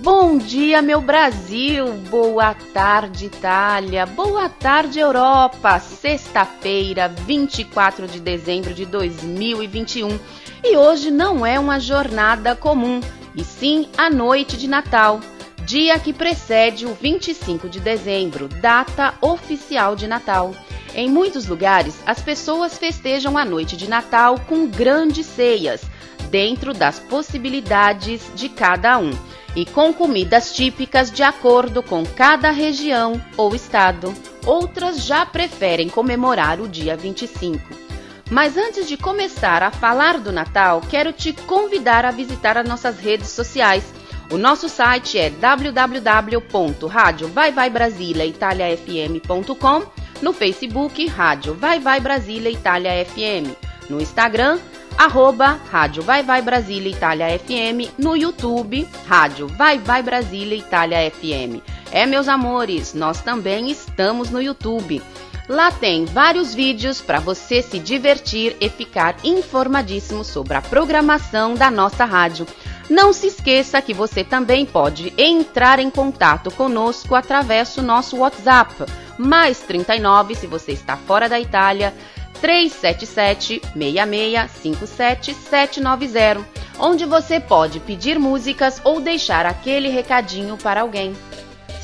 Bom dia, meu Brasil! Boa tarde, Itália! Boa tarde, Europa! Sexta-feira, 24 de dezembro de 2021. E hoje não é uma jornada comum, e sim a noite de Natal, dia que precede o 25 de dezembro, data oficial de Natal. Em muitos lugares, as pessoas festejam a noite de Natal com grandes ceias, dentro das possibilidades de cada um, e com comidas típicas de acordo com cada região ou estado. Outras já preferem comemorar o dia 25. Mas antes de começar a falar do Natal, quero te convidar a visitar as nossas redes sociais. O nosso site é www.radiovaivaibrasiliaitaliafm.com, no Facebook Rádio Vai Vai Brasília Itália FM, no Instagram arroba Rádio Vai Vai Brasília Itália FM, no YouTube Rádio Vai Vai Brasília Itália FM. É, meus amores, nós também estamos no YouTube. Lá tem vários vídeos para você se divertir e ficar informadíssimo sobre a programação da nossa rádio. Não se esqueça que você também pode entrar em contato conosco através do nosso WhatsApp, mais 39 se você está fora da Itália, 377 6657 790, onde você pode pedir músicas ou deixar aquele recadinho para alguém.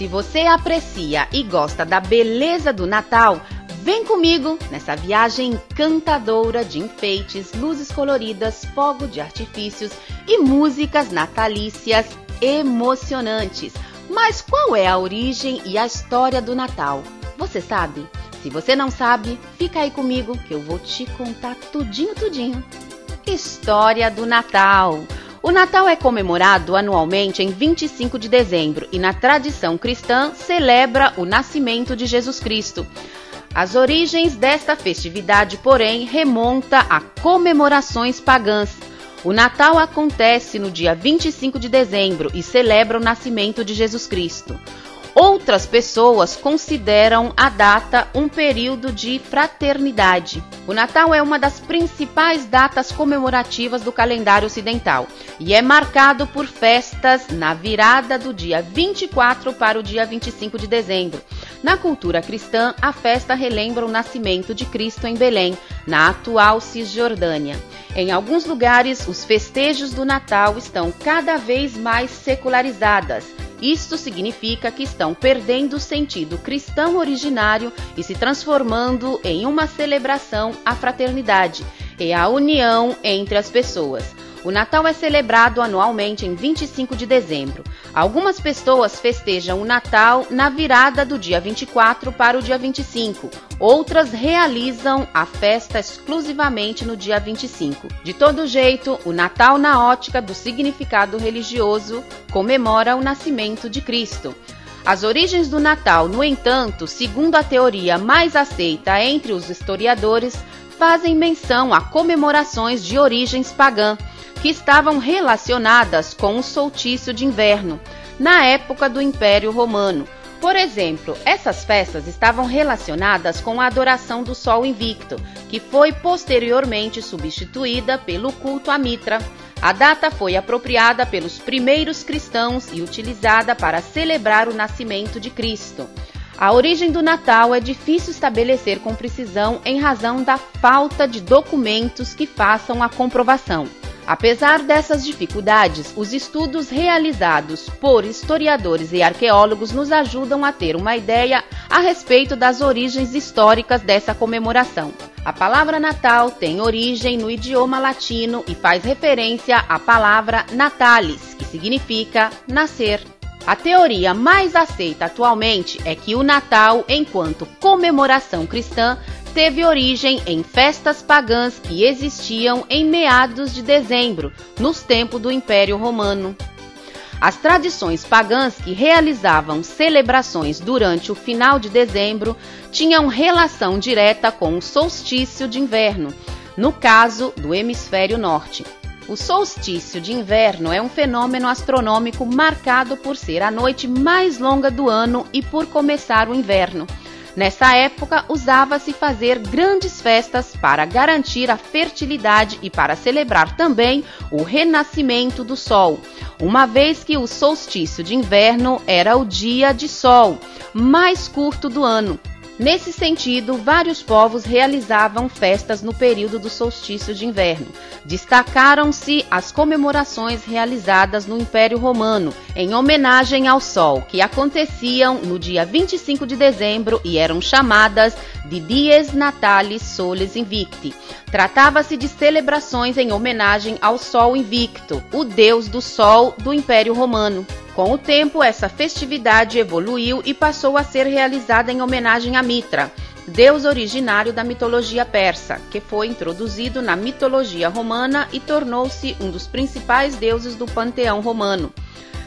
Se você aprecia e gosta da beleza do Natal, vem comigo nessa viagem encantadora de enfeites, luzes coloridas, fogo de artifícios e músicas natalícias emocionantes. Mas qual é a origem e a história do Natal? Você sabe? Se você não sabe, fica aí comigo que eu vou te contar tudinho, tudinho. História do Natal. O Natal é comemorado anualmente em 25 de dezembro e, na tradição cristã, celebra o nascimento de Jesus Cristo. As origens desta festividade, porém, remonta a comemorações pagãs. O Natal acontece no dia 25 de dezembro e celebra o nascimento de Jesus Cristo. Outras pessoas consideram a data um período de fraternidade. O Natal é uma das principais datas comemorativas do calendário ocidental e é marcado por festas na virada do dia 24 para o dia 25 de dezembro. Na cultura cristã, a festa relembra o nascimento de Cristo em Belém, na atual Cisjordânia. Em alguns lugares, os festejos do Natal estão cada vez mais secularizadas. Isto significa que estão perdendo o sentido cristão originário e se transformando em uma celebração à fraternidade e à união entre as pessoas. O Natal é celebrado anualmente em 25 de dezembro. Algumas pessoas festejam o Natal na virada do dia 24 para o dia 25. Outras realizam a festa exclusivamente no dia 25. De todo jeito, o Natal, na ótica do significado religioso, comemora o nascimento de Cristo. As origens do Natal, no entanto, segundo a teoria mais aceita entre os historiadores, fazem menção a comemorações de origens pagã que estavam relacionadas com o soltício de inverno, na época do Império Romano. Por exemplo, essas festas estavam relacionadas com a adoração do Sol Invicto, que foi posteriormente substituída pelo culto a Mitra. A data foi apropriada pelos primeiros cristãos e utilizada para celebrar o nascimento de Cristo. A origem do Natal é difícil estabelecer com precisão em razão da falta de documentos que façam a comprovação. Apesar dessas dificuldades, os estudos realizados por historiadores e arqueólogos nos ajudam a ter uma ideia a respeito das origens históricas dessa comemoração. A palavra Natal tem origem no idioma latino e faz referência à palavra natalis, que significa nascer. A teoria mais aceita atualmente é que o Natal, enquanto comemoração cristã, teve origem em festas pagãs que existiam em meados de dezembro, nos tempos do Império Romano. As tradições pagãs que realizavam celebrações durante o final de dezembro tinham relação direta com o solstício de inverno, no caso do hemisfério norte. O solstício de inverno é um fenômeno astronômico marcado por ser a noite mais longa do ano e por começar o inverno. Nessa época, usava-se fazer grandes festas para garantir a fertilidade e para celebrar também o renascimento do sol, uma vez que o solstício de inverno era o dia de sol mais curto do ano. Nesse sentido, vários povos realizavam festas no período do solstício de inverno. Destacaram-se as comemorações realizadas no Império Romano em homenagem ao Sol, que aconteciam no dia 25 de dezembro e eram chamadas de Dies Natalis Solis Invicti. Tratava-se de celebrações em homenagem ao Sol Invicto, o deus do Sol do Império Romano. Com o tempo, essa festividade evoluiu e passou a ser realizada em homenagem a Mitra, deus originário da mitologia persa, que foi introduzido na mitologia romana e tornou-se um dos principais deuses do panteão romano.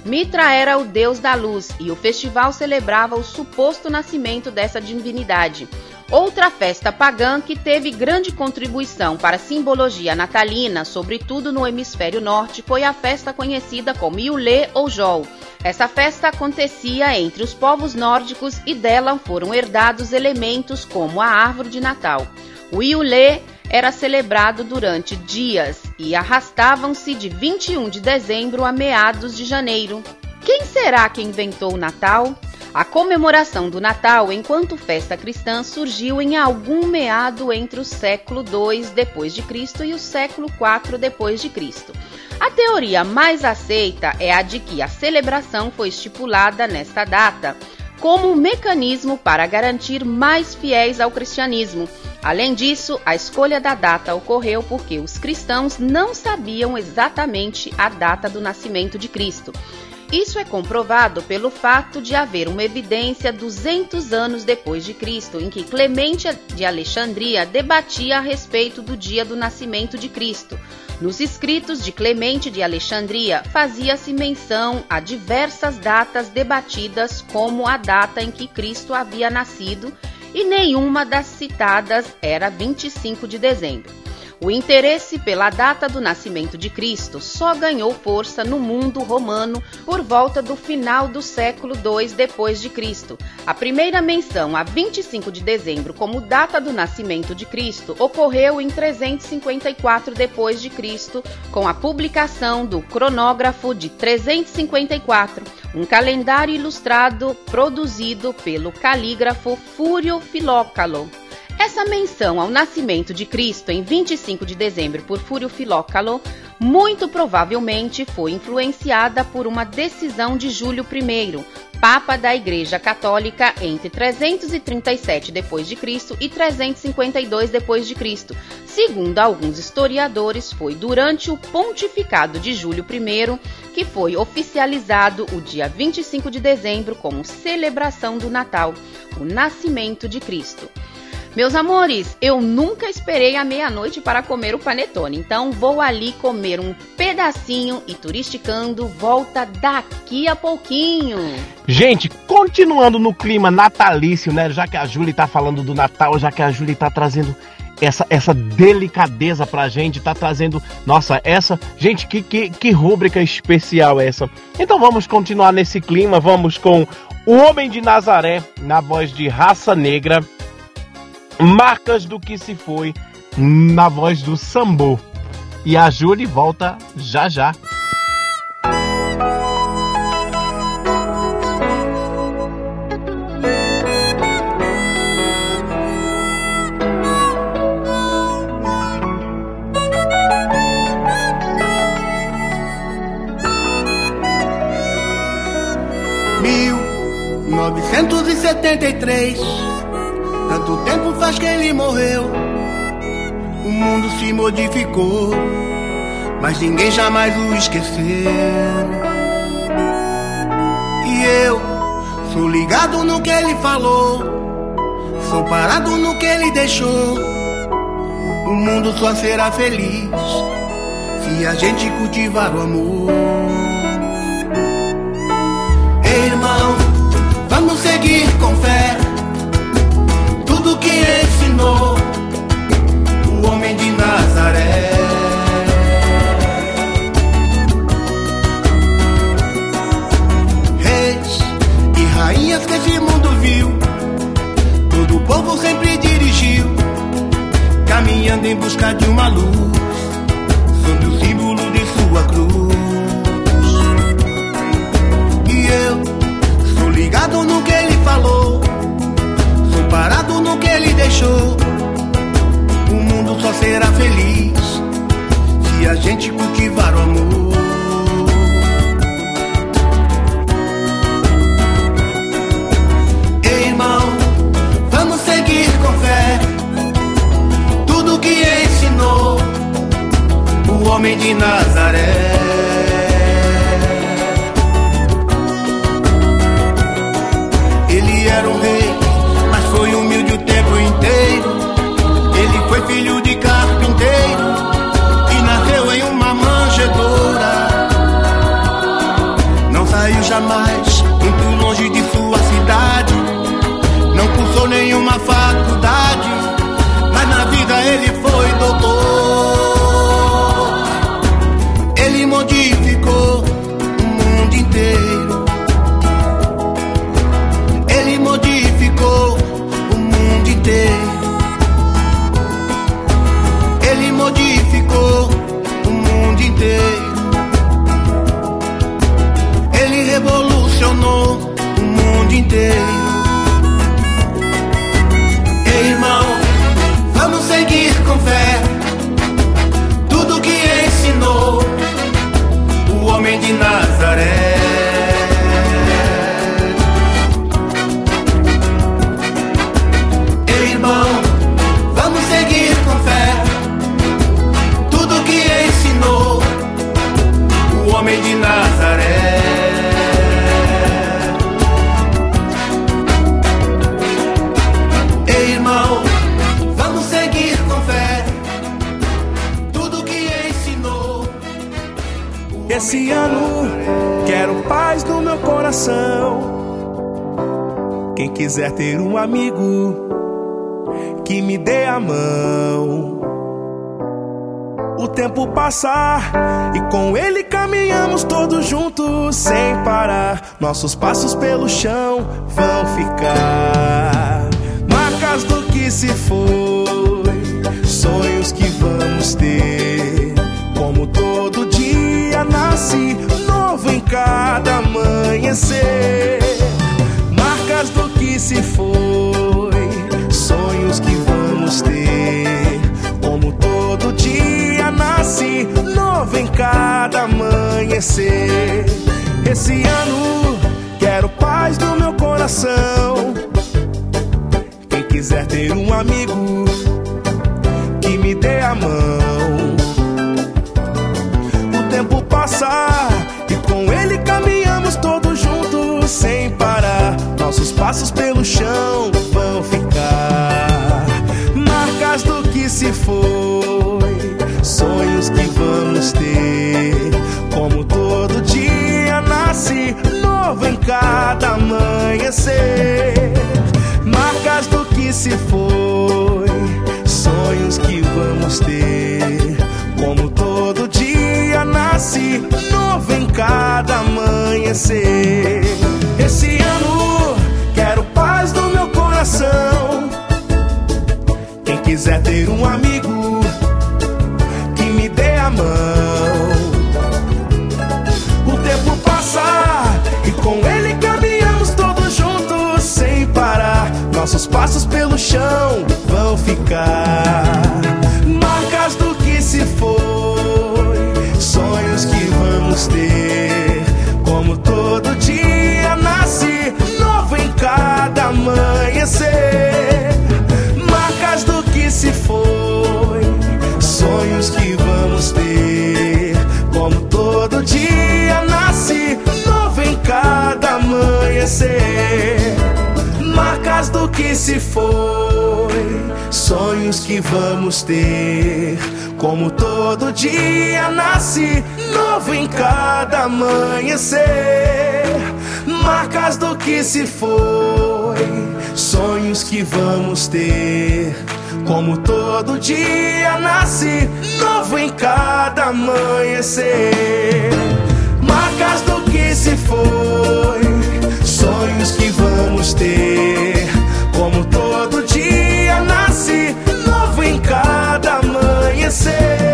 Mitra era o deus da luz e o festival celebrava o suposto nascimento dessa divindade. Outra festa pagã que teve grande contribuição para a simbologia natalina, sobretudo no hemisfério norte, foi a festa conhecida como Iulé ou Jol. Essa festa acontecia entre os povos nórdicos e dela foram herdados elementos como a árvore de Natal. O Iulé era celebrado durante dias e arrastavam-se de 21 de dezembro a meados de janeiro. Quem será que inventou o Natal? A comemoração do Natal enquanto festa cristã surgiu em algum meado entre o século II depois de Cristo e o século IV depois de Cristo. A teoria mais aceita é a de que a celebração foi estipulada nesta data como um mecanismo para garantir mais fiéis ao cristianismo. Além disso, a escolha da data ocorreu porque os cristãos não sabiam exatamente a data do nascimento de Cristo. Isso é comprovado pelo fato de haver uma evidência 200 anos depois de Cristo, em que Clemente de Alexandria debatia a respeito do dia do nascimento de Cristo. Nos escritos de Clemente de Alexandria fazia-se menção a diversas datas debatidas como a data em que Cristo havia nascido e nenhuma das citadas era 25 de dezembro. O interesse pela data do nascimento de Cristo só ganhou força no mundo romano por volta do final do século II depois de Cristo. A primeira menção a 25 de dezembro como data do nascimento de Cristo ocorreu em 354 depois de Cristo, com a publicação do cronógrafo de 354, um calendário ilustrado produzido pelo calígrafo Fúrio Filócalo. Essa menção ao nascimento de Cristo em 25 de dezembro por Fúrio Filócalo muito provavelmente foi influenciada por uma decisão de Júlio I, Papa da Igreja Católica entre 337 d.C. e 352 d.C. Segundo alguns historiadores, foi durante o pontificado de Júlio I que foi oficializado o dia 25 de dezembro como celebração do Natal, o nascimento de Cristo. Meus amores, eu nunca esperei a meia-noite para comer o panetone, então vou ali comer um pedacinho e turisticando volta daqui a pouquinho. Gente, continuando no clima natalício, né? Já que a Júlia tá falando do Natal, já que a Júlia tá trazendo essa, essa delicadeza pra gente, tá trazendo. Nossa, essa. Gente, que, que, que rúbrica especial essa. Então vamos continuar nesse clima, vamos com O Homem de Nazaré, na voz de Raça Negra. Marcas do que se foi, na voz do Sambo. E a Júlia volta já já. Mil novecentos e setenta e três Tanto tempo faz que ele morreu? O mundo se modificou Mas ninguém jamais o esqueceu. E eu sou ligado no que ele falou Sou parado no que ele deixou. O mundo só será feliz Se a gente cultivar o amor. Irmão, vamos seguir com fé que ensinou o homem de Nazaré. Reis e rainhas que esse mundo viu, todo o povo sempre dirigiu, caminhando em busca de uma luz, sob o símbolo de sua cruz. E eu sou ligado no que ele falou, parado no que ele deixou. O mundo só será feliz se a gente cultivar o amor. Ei, Irmão, vamos seguir com fé tudo que ensinou o homem de Nazaré. Filho de carpinteiro e nasceu em uma manjedoura. Não saiu jamais Nossos passos pelo chão vão ficar que se foi, sonhos que vamos ter. Como todo dia nasce novo em cada amanhecer. Marcas do que se foi, sonhos que vamos ter. Como todo dia nasce novo em cada amanhecer.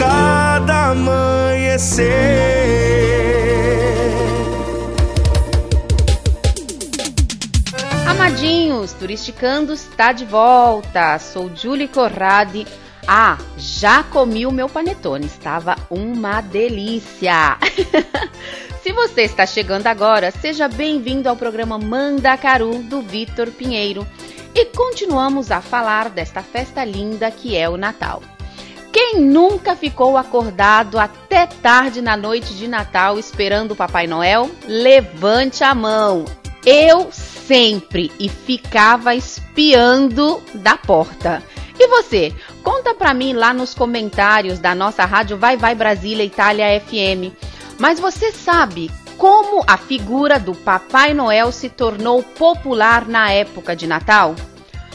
Cada amanhecer. Amadinhos, Turisticando está de volta. Sou Julie Corradi. Ah, já comi o meu panetone, estava uma delícia. Se você está chegando agora, seja bem-vindo ao programa Mandacaru do Vitor Pinheiro. E continuamos a falar desta festa linda que é o Natal. Quem nunca ficou acordado até tarde na noite de Natal esperando o Papai Noel? Levante a mão. Eu sempre e ficava espiando da porta. E você? Conta pra mim lá nos comentários da nossa rádio Vai Vai Brasília Itália FM. Mas você sabe como a figura do Papai Noel se tornou popular na época de Natal?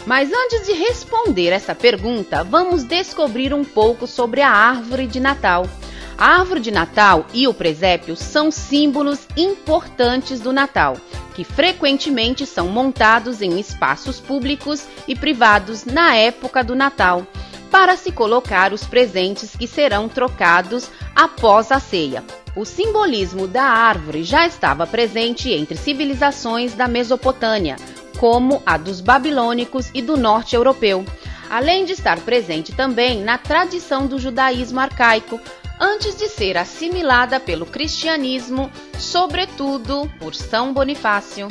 Mas antes de responder essa pergunta, vamos descobrir um pouco sobre a árvore de Natal. A árvore de Natal e o presépio são símbolos importantes do Natal, que frequentemente são montados em espaços públicos e privados na época do Natal, para se colocar os presentes que serão trocados após a ceia. O simbolismo da árvore já estava presente entre civilizações da Mesopotâmia, como a dos babilônicos e do norte europeu, além de estar presente também na tradição do judaísmo arcaico, antes de ser assimilada pelo cristianismo, sobretudo por São Bonifácio.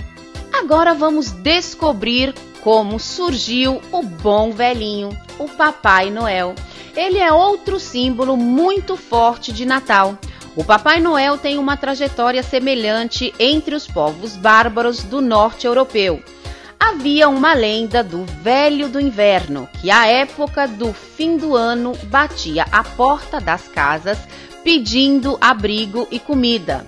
Agora vamos descobrir como surgiu o bom velhinho, o Papai Noel. Ele é outro símbolo muito forte de Natal. O Papai Noel tem uma trajetória semelhante entre os povos bárbaros do norte europeu. Havia uma lenda do velho do inverno, que à época do fim do ano batia à porta das casas pedindo abrigo e comida.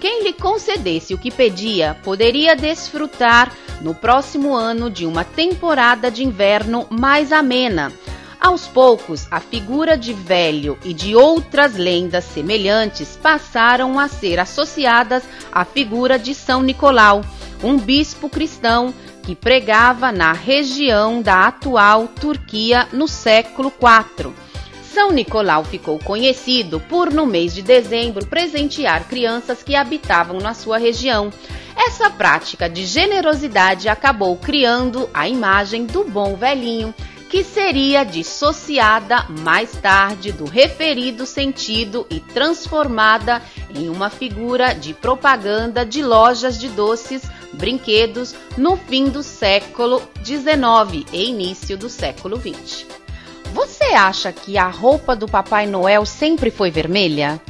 Quem lhe concedesse o que pedia poderia desfrutar no próximo ano de uma temporada de inverno mais amena. Aos poucos, a figura de velho e de outras lendas semelhantes passaram a ser associadas à figura de São Nicolau, um bispo cristão que pregava na região da atual Turquia no século IV. São Nicolau ficou conhecido por, no mês de dezembro, presentear crianças que habitavam na sua região. Essa prática de generosidade acabou criando a imagem do bom velhinho, que seria dissociada mais tarde do referido sentido e transformada em uma figura de propaganda de lojas de doces, brinquedos no fim do século XIX e início do século XX. Você acha que a roupa do Papai Noel sempre foi vermelha?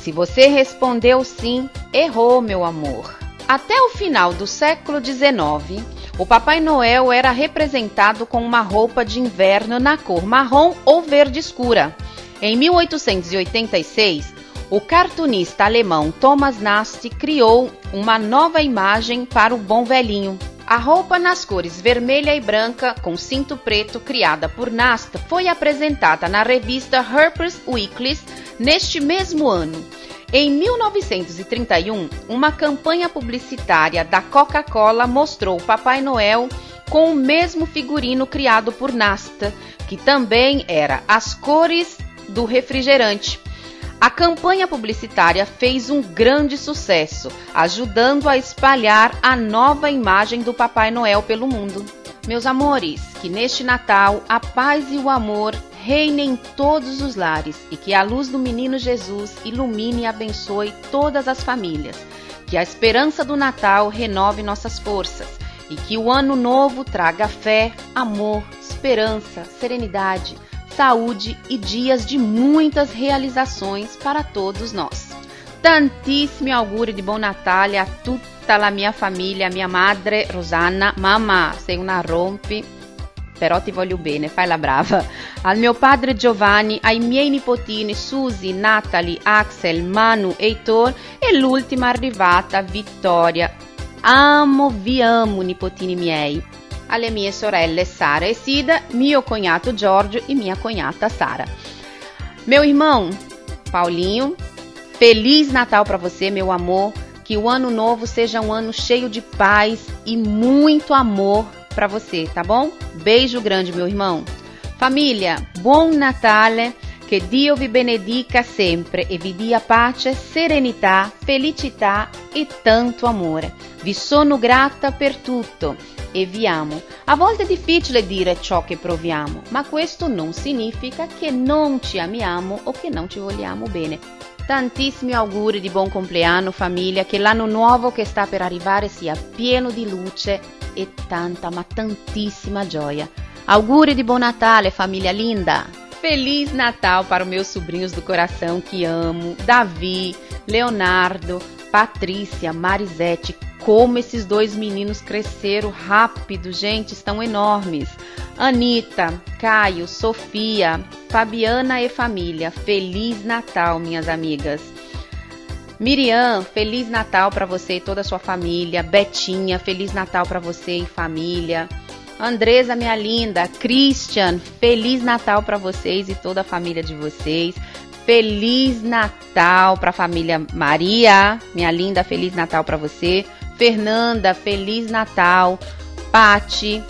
Se você respondeu sim, errou, meu amor. Até o final do século XIX, o Papai Noel era representado com uma roupa de inverno na cor marrom ou verde escura. Em 1886, o cartunista alemão Thomas Nast criou uma nova imagem para o bom velhinho. A roupa nas cores vermelha e branca com cinto preto criada por Nast foi apresentada na revista Harper's Weekly neste mesmo ano. Em 1931, uma campanha publicitária da Coca-Cola mostrou Papai Noel com o mesmo figurino criado por Nasta, que também era as cores do refrigerante. A campanha publicitária fez um grande sucesso, ajudando a espalhar a nova imagem do Papai Noel pelo mundo. Meus amores, que neste Natal a paz e o amor reinem em todos os lares e que a luz do menino Jesus ilumine e abençoe todas as famílias. Que a esperança do Natal renove nossas forças e que o ano novo traga fé, amor, esperança, serenidade, saúde e dias de muitas realizações para todos nós. Tantissimi auguri di buon Natale a tutta la mia famiglia, a mia madre Rosanna. Mamma, sei una rompi, però ti voglio bene, fai la brava. Al mio padre Giovanni, ai miei nipotini Susi, Natalie, Axel, Manu, Heitor e l'ultima arrivata Vittoria. Amo, vi amo, nipotini miei. Alle mie sorelle Sara e Sida, mio cognato Giorgio e minha cognata Sara. Meu irmão Paulinho, feliz Natal para você, meu amor. Que o ano novo seja um ano cheio de paz e muito amor para você, tá bom? Beijo grande, meu irmão. Família, buon Natale. Che Dio vi benedica sempre e vi dia pace, serenità, felicità e tanto amore. Vi sono grata per tutto e vi amo. A volte è difficile dire ciò che proviamo, ma questo non significa che non ci amiamo o che non ci vogliamo bene. Tantissimi auguri di buon compleanno famiglia, che l'anno nuovo che sta per arrivare sia pieno di luce e tanta, ma tantissima gioia. Auguri di buon Natale, família linda! Feliz Natal para os meus sobrinhos do coração que amo, Davi, Leonardo, Patrícia, Marisete. Como esses dois meninos cresceram rápido, gente, estão enormes. Anitta, Caio, Sofia, Fabiana e família. Feliz Natal, minhas amigas. Miriam, Feliz Natal para você e toda a sua família. Betinha, Feliz Natal para você e família. Andresa, minha linda, Christian, Feliz Natal para vocês e toda a família de vocês. Feliz Natal para a família Maria, minha linda, Feliz Natal para você. Fernanda, Feliz Natal. Pati,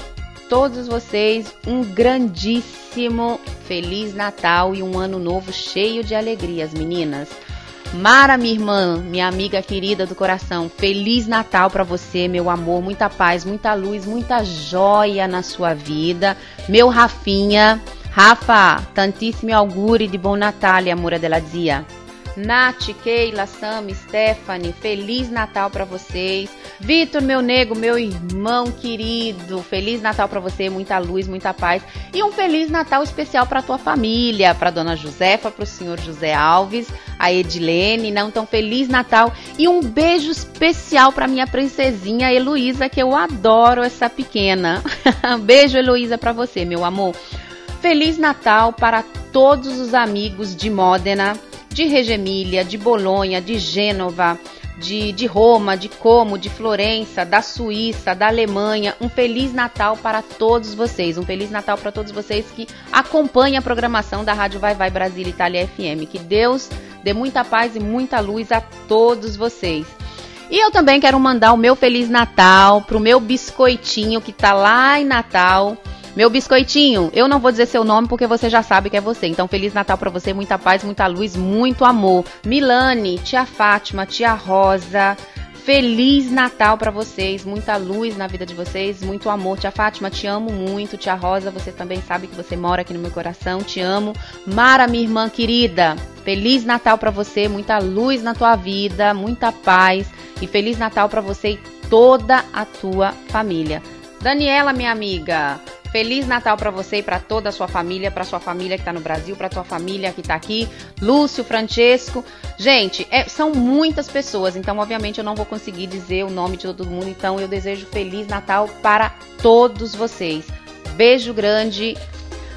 todos vocês um grandíssimo Feliz Natal e um ano novo cheio de alegrias, meninas. Mara, minha irmã, minha amiga querida do coração, Feliz Natal para você, meu amor, muita paz, muita luz, muita joia na sua vida. Meu Rafinha, Rafa, tantissimi auguri di buon Natale, amore della zia. Nath, Keila, Sam, Stephanie, Feliz Natal para vocês. Vitor, meu nego, meu irmão querido, Feliz Natal pra você, muita luz, muita paz e um Feliz Natal especial pra tua família, pra dona Josefa, pro senhor José Alves, a Edilene, não tão Feliz Natal e um beijo especial pra minha princesinha Heloísa, que eu adoro essa pequena. beijo, Heloísa, pra você, meu amor. Feliz Natal para todos os amigos de Módena, de Reggio de Bolonha, de Gênova, de, de Roma, de Como, de Florença, da Suíça, da Alemanha. Um Feliz Natal para todos vocês. Um Feliz Natal para todos vocês que acompanham a programação da Rádio Vai Vai Brasília Itália FM. Que Deus dê muita paz e muita luz a todos vocês. E eu também quero mandar o meu Feliz Natal pro meu biscoitinho que tá lá em Natal. Meu biscoitinho, eu não vou dizer seu nome porque você já sabe que é você. Então, Feliz Natal para você, muita paz, muita luz, muito amor. Milane, tia Fátima, tia Rosa. Feliz Natal para vocês, muita luz na vida de vocês, muito amor. Tia Fátima, te amo muito. Tia Rosa, você também sabe que você mora aqui no meu coração, te amo. Mara, minha irmã querida, Feliz Natal para você, muita luz na tua vida, muita paz e Feliz Natal para você e toda a tua família. Daniela, minha amiga, Feliz Natal para você e para toda a sua família, para sua família que tá no Brasil, para tua família que tá aqui, Lúcio, Francesco. Gente, é- são muitas pessoas, então obviamente eu não vou conseguir dizer o nome de todo mundo, então eu desejo Feliz Natal para todos vocês. Beijo grande.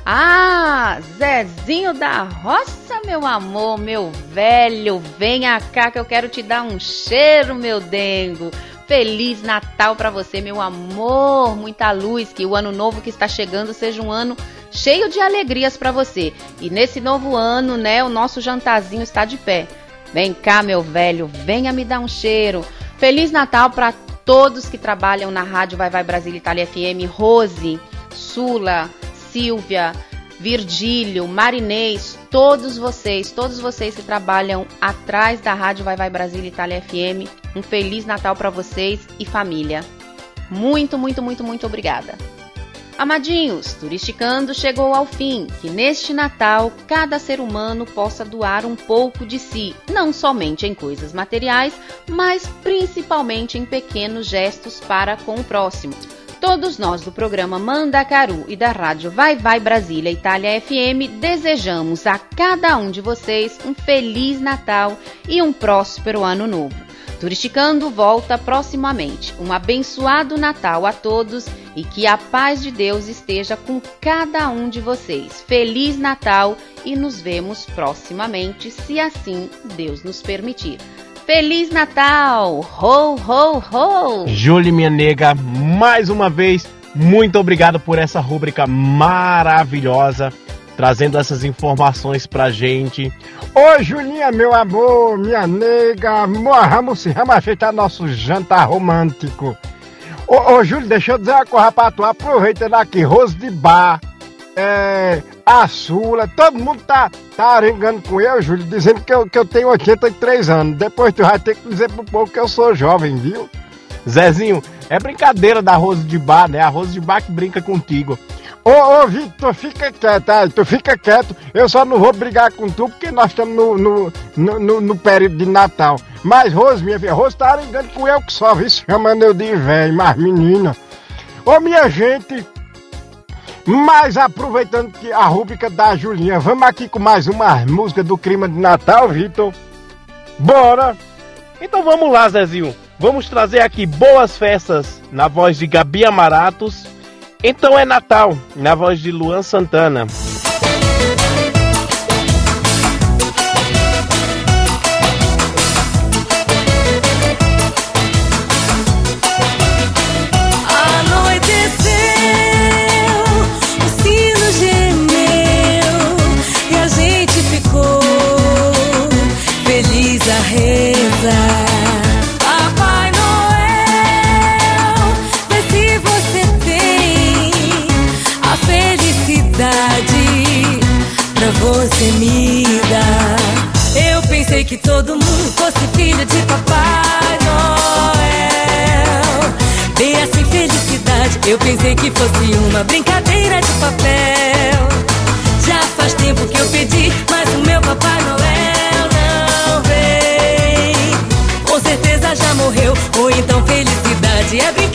Ah, Zezinho da Roça, meu amor, meu velho, venha cá que eu quero te dar um cheiro, meu dengo. Feliz Natal para você, meu amor, muita luz, que o ano novo que está chegando seja um ano cheio de alegrias para você. E nesse novo ano, né, o nosso jantarzinho está de pé. Vem cá, meu velho, venha me dar um cheiro. Feliz Natal para todos que trabalham na Rádio Vai Vai Brasília Itália FM, Rose, Sula, Silvia, Virgílio, Marinês, todos vocês, todos vocês que trabalham atrás da Rádio Vai Vai Brasília Itália FM, um feliz Natal para vocês e família. Muito, muito, muito, muito obrigada. Amadinhos, Turisticando chegou ao fim. Que neste Natal cada ser humano possa doar um pouco de si, não somente em coisas materiais, mas principalmente em pequenos gestos para com o próximo. Todos nós do programa Mandacaru e da rádio Vai Vai Brasília Itália FM desejamos a cada um de vocês um feliz Natal e um próspero ano novo. Turisticando volta proximamente. Um abençoado Natal a todos e que a paz de Deus esteja com cada um de vocês. Feliz Natal e nos vemos proximamente, se assim Deus nos permitir. Feliz Natal! Ho, ho, ho! Júlia, minha nega, mais uma vez, muito obrigado por essa rúbrica maravilhosa, trazendo essas informações pra gente. Ô Julinha, meu amor, minha nega, vamos, vamos ajeitar nosso jantar romântico. Ô, ô Júlio, deixa eu dizer uma coisa pra tu, aproveita daqui, Rose de Bar, é, a Sula, todo mundo tá, tá arengando com eu, Júlio, dizendo que eu, que eu tenho 83 anos. Depois tu vai ter que dizer pro povo que eu sou jovem, viu? Zezinho, é brincadeira da Rose de Bar, né? A Rose de Bar que brinca contigo. Ô, ô, Vitor, fica quieto aí, tu fica quieto. Eu só não vou brigar com tu porque nós estamos no, no, no, no- no período de Natal. Mas Rose, minha filha, Rose tá arengando com eu que só, viu? Chamando eu de velho, mas menina. Ô, minha gente, mas aproveitando que a rúbrica da Julinha, vamos aqui com mais uma música do clima de Natal, Vitor. Bora! Então vamos lá, Zezinho. Vamos trazer aqui boas festas na voz de Gabi Amaratos. Então é Natal, na voz de Luan Santana. Dar. Eu pensei que todo mundo fosse filho de Papai Noel. Bem assim, felicidade. Eu pensei que fosse uma brincadeira de papel. Já faz tempo que eu pedi, mas o meu Papai Noel não vem. Com certeza já morreu, ou então felicidade é brinquedo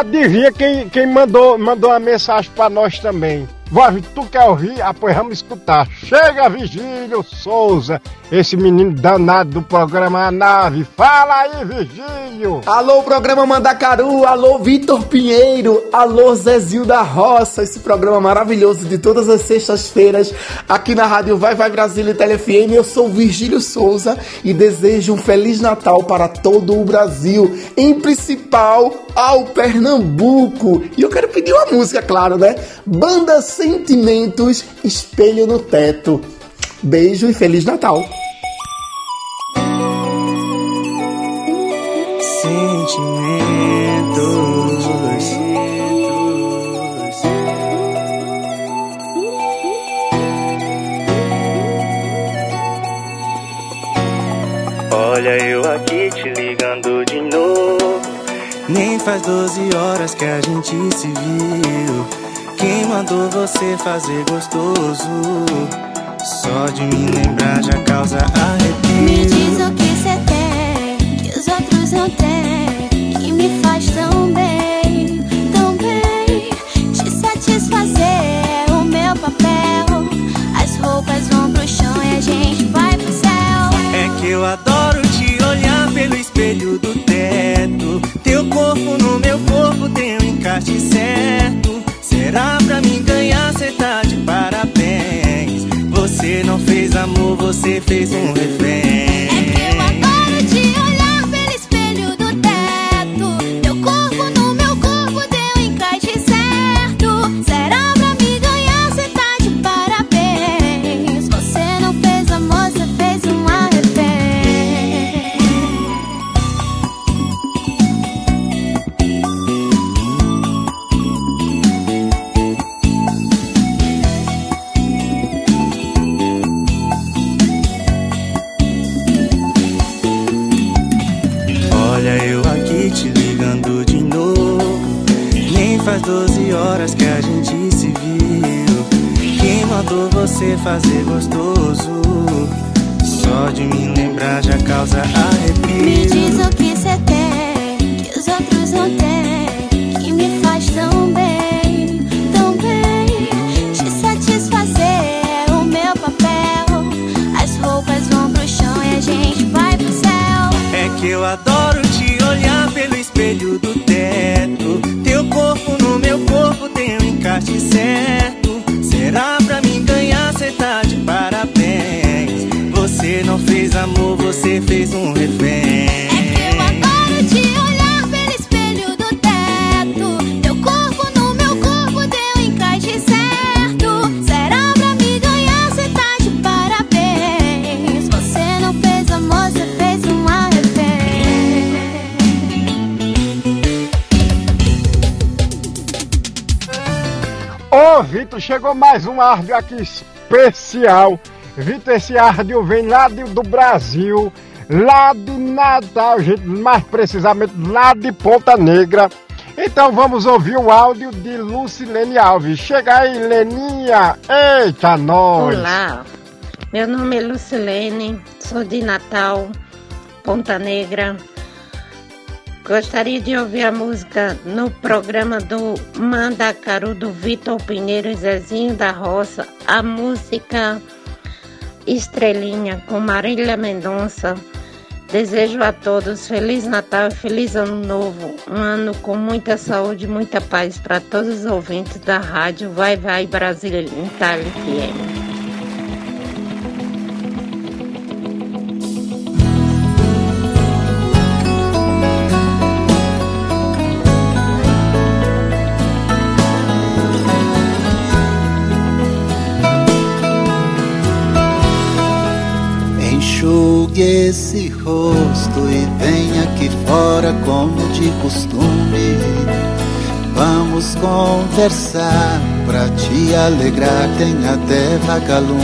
adivinha quem, quem mandou, mandou uma mensagem pra nós também? Vó, tu quer ouvir? Ah, vamos escutar. Chega, Vigílio Souza, esse menino danado do programa A Nave. Fala aí, Vigílio! Alô, programa Mandacaru, alô, Vitor Pinheiro, alô, Zezinho da Roça, esse programa maravilhoso de todas as sextas-feiras aqui na Rádio Vai Vai Brasília e TeleFM. Eu sou Virgílio Souza e desejo um Feliz Natal para todo o Brasil, em principal ao Pernambuco. E eu quero pedir uma música, claro, né? Banda Sentimentos, Espelho no Teto. Beijo e Feliz Natal! Sentimentos. Olha eu aqui te ligando de novo. Nem faz 12 horas que a gente se viu. Quem mandou você fazer gostoso? Só de me lembrar já causa arrepio. Me diz o que você tem, que os outros não têm, que me faz tão bem, tão bem. Te satisfazer é o meu papel. As roupas vão pro chão e a gente vai pro céu. É que eu adoro te olhar pelo espelho do teto. Teu corpo no meu corpo tem um encaixe certo. Não fez amor, você fez um refém. Mais um áudio aqui especial. Vitor, esse áudio vem lá de- do Brasil, lá de Natal, gente, mais precisamente lá de Ponta Negra. Então vamos ouvir o áudio de Lucilene Alves. Chega aí, Leninha. Eita, nós. Olá, meu nome é Lucilene, sou de Natal, Ponta Negra. Gostaria de ouvir a música no programa do Mandacaru do Vitor Pinheiro e Zezinho da Roça, a música Estrelinha com Marília Mendonça. Desejo a todos Feliz Natal e Feliz Ano Novo. Um ano com muita saúde e muita paz para todos os ouvintes da rádio Vai Vai Brasília Itália FM. Enxugue esse rosto e venha aqui fora como de costume. Vamos conversar pra te alegrar, tem até vagalumes.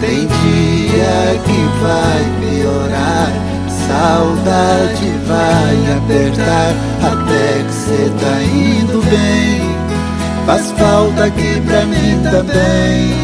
Tem dia que vai piorar, saudade vai apertar, até que cê tá indo bem. Faz falta aqui pra mim também.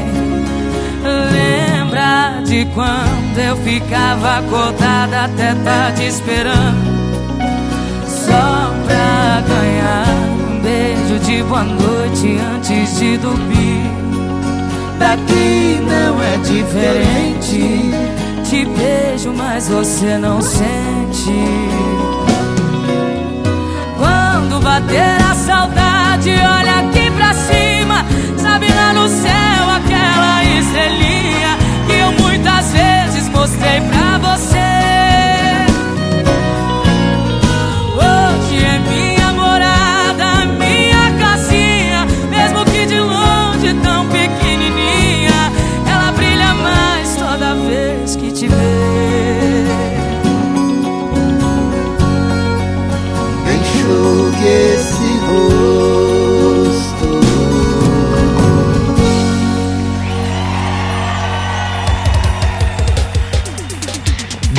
Lembra de quando eu ficava acordada até tarde esperando. Só pra ganhar um beijo de boa noite antes de dormir. Daqui não é diferente. Te beijo, mas você não sente. Quando bater a saudade, olha aqui pra cima. Sabe lá no céu aquela estrelinha Que eu muitas vezes mostrei pra você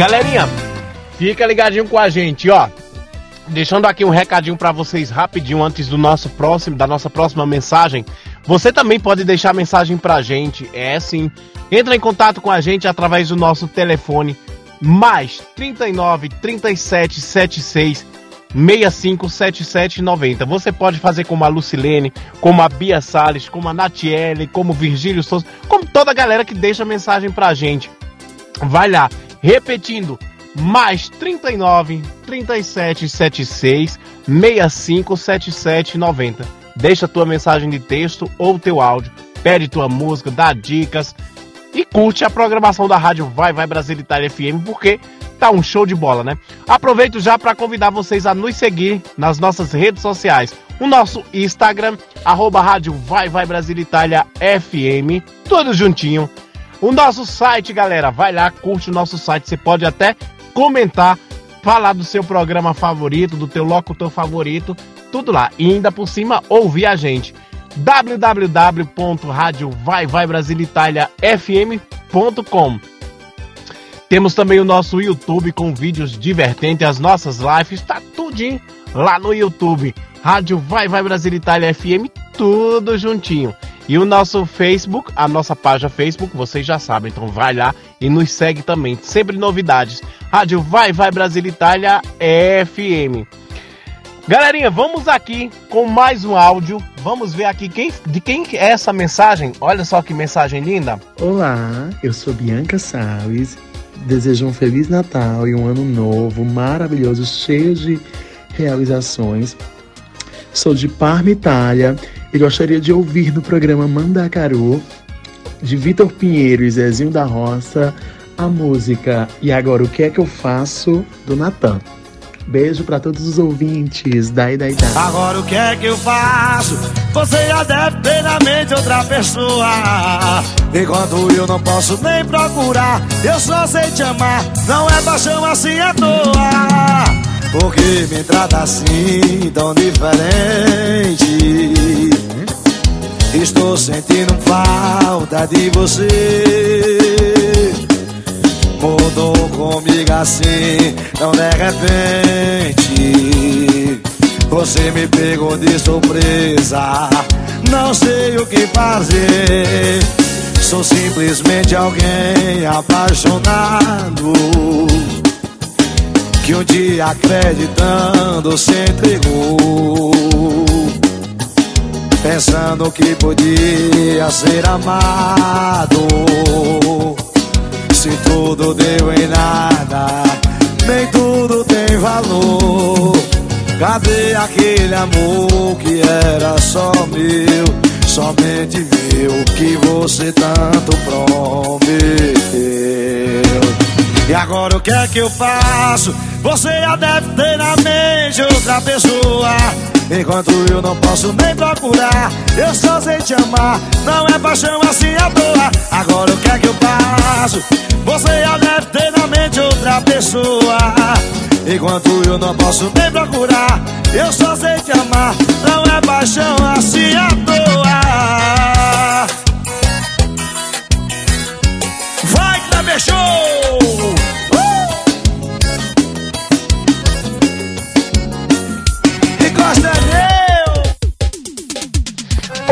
Galerinha, fica ligadinho com a gente, ó. Deixando aqui um recadinho pra vocês rapidinho antes do nosso próximo, da nossa próxima mensagem. Você também pode deixar mensagem pra gente, é sim. Entra em contato com a gente através do nosso telefone mais 39 37 76 65 77 90. Você pode fazer como a Lucilene, como a Bia Salles, como a Natiele, como o Virgílio Souza, como toda a galera que deixa mensagem pra gente. Vai lá, repetindo, mais 39 37 76 65 77 90. Deixa tua mensagem de texto ou teu áudio, pede tua música, dá dicas e curte a programação da rádio Vai Vai Brasil Itália FM, porque tá um show de bola, né? Aproveito já para convidar vocês a nos seguir nas nossas redes sociais. O nosso Instagram, arroba rádio Vai Vai Brasil Itália FM, tudo juntinho. O nosso site, galera, vai lá, curte o nosso site. Você pode até comentar, falar do seu programa favorito, do teu locutor favorito, tudo lá. E ainda por cima, ouvir a gente. www.radiovaivaibrasilitaliafm.com Temos também o nosso YouTube com vídeos divertentes, as nossas lives, tá tudinho lá no YouTube. Rádio Vai Vai Brasil Itália FM, tudo juntinho. E o nosso Facebook, a nossa página Facebook, vocês já sabem, então vai lá e nos segue também. Sempre novidades. Rádio Vai Vai Brasil Itália FM. Galerinha, vamos aqui com mais um áudio. Vamos ver aqui quem, de quem é essa mensagem. Olha só que mensagem linda. Olá, eu sou Bianca Salles. Desejo um Feliz Natal e um Ano Novo maravilhoso, cheio de realizações. Sou de Parma, Itália e gostaria de ouvir no programa Mandacaru, de Vitor Pinheiro e Zezinho da Roça, a música E Agora O Que É Que Eu Faço, do Natan. Beijo para todos os ouvintes. Dai, dai, dai. Agora o que é que eu faço? Você já deve ter na mente outra pessoa. Enquanto eu não posso nem procurar, eu só sei te amar. Não é paixão assim à toa. Porque me trata assim tão diferente. Estou sentindo falta de você. mudou comigo assim, tão de repente. Você me pegou de surpresa, não sei o que fazer. Sou simplesmente alguém apaixonado que um dia acreditando se entregou, pensando que podia ser amado. Se tudo deu em nada, nem tudo tem valor. Cadê aquele amor que era só meu? Somente meu que você tanto prometeu. E agora o que é que eu faço? Você já deve ter na mente outra pessoa. Enquanto eu não posso nem procurar, eu só sei te amar. Não é paixão assim à toa. Agora o que é que eu faço? Você já deve ter na mente outra pessoa. Enquanto eu não posso nem procurar, eu só sei te amar. Não é paixão assim à toa. Vai que tá!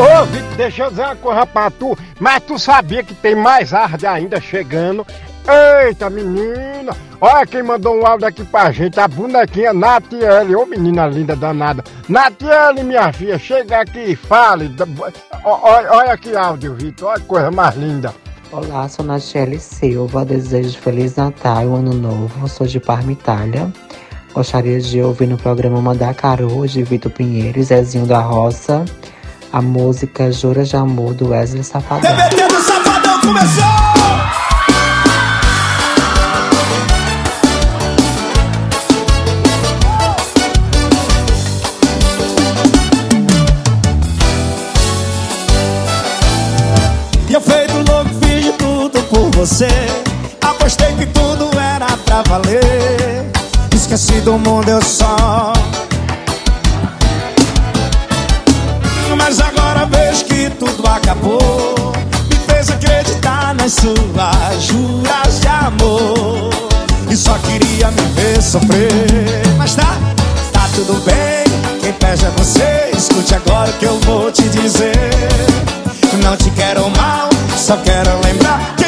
Ô, Vitor, deixa eu dizer uma coisa pra tu. Mas tu sabia que tem mais arde ainda chegando? Eita, menina! Olha quem mandou um áudio aqui pra gente, a bonequinha Natiele. Ô, menina linda danada. Natiele, minha filha, chega aqui e fale. Olha aqui áudio, Vitor. Olha que coisa mais linda. Olá, sou Natiele Silva, desejo Feliz Natal e um Ano Novo, sou de Parma, Itália. Gostaria de ouvir no programa Mandacaru, de Vitor Pinheiro e Zezinho da Roça, a música Juras de Amor, do Wesley Safadão. TBT do Safadão começou! E eu feito louco, fiz de tudo por você Apostei que tudo era pra valer Esqueci do mundo, eu só acabou Me fez acreditar nas suas juras de amor. E só queria me ver sofrer. Mas tá, tá tudo bem. Quem pede é você. Escute agora o que eu vou te dizer. Não te quero mal, só quero lembrar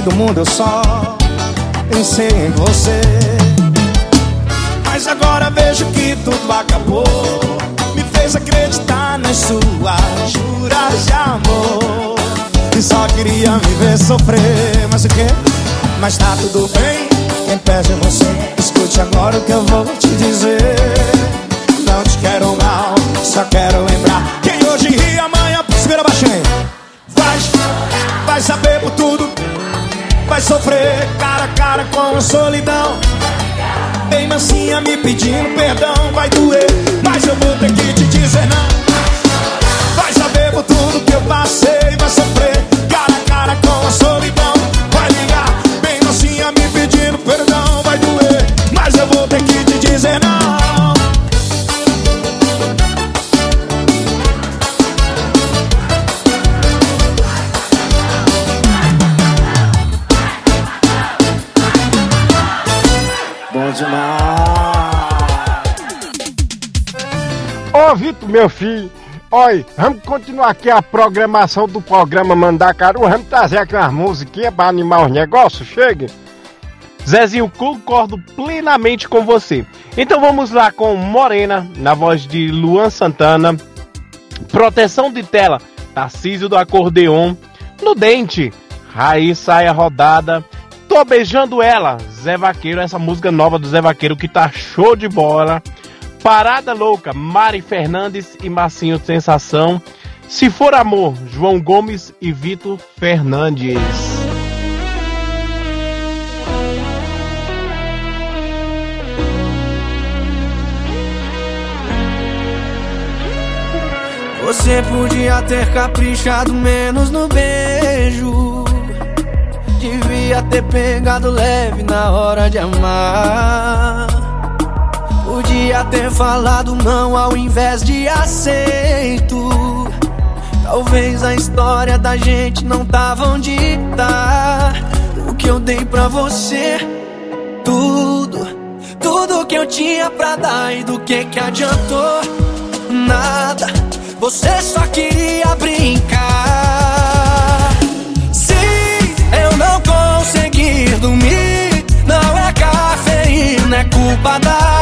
Do mundo, eu só pensei em você. Mas agora vejo que tudo acabou. Me fez acreditar nas suas juras de amor. E só queria me ver sofrer. Mas o quê? Mas tá tudo bem. Quem pede é você. Escute agora o que eu vou te dizer. Não te quero mal, só quero lembrar. Quem hoje ri amanhã, segura baixinho. Vai, vai saber por tudo Vai sofrer cara a cara com a solidão. Bem mansinha me pedindo perdão Vai doer, mas eu vou ter que te dizer não. Vai saber por tudo que eu passei Vai sofrer meu filho, olha, vamos continuar aqui a programação do programa Mandacaru. Vamos trazer aqui umas musiquinhas pra animar os negócios. Chegue. Zezinho, concordo plenamente com você. Então vamos lá com Morena, na voz de Luan Santana. Proteção de tela, Tarcísio do Acordeon. No dente, Raiz Saia Rodada. Tô beijando ela, Zé Vaqueiro, essa música nova do Zé Vaqueiro que tá show de bola. Parada Louca, Mari Fernandes e Marcinho Sensação. Se For Amor, João Gomes e Vitor Fernandes. Você podia ter caprichado menos no beijo. Devia ter pegado leve na hora de amar. Podia ter falado não ao invés de aceito. Talvez a história da gente não tava onde tá. O que eu dei pra você, tudo, tudo que eu tinha pra dar e do que que adiantou? Nada, você só queria brincar. Se eu não conseguir dormir, não é cafeína, é culpa da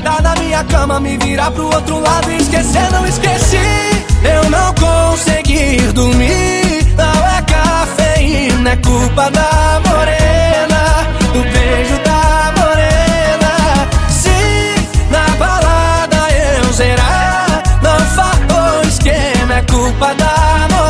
deitar na minha cama Me virar pro outro lado e esquecer, não esqueci. Eu não consegui dormir Não é cafeína, é culpa da morena Do beijo da morena. Se na balada eu zerar Não faltou esquema, é culpa da morena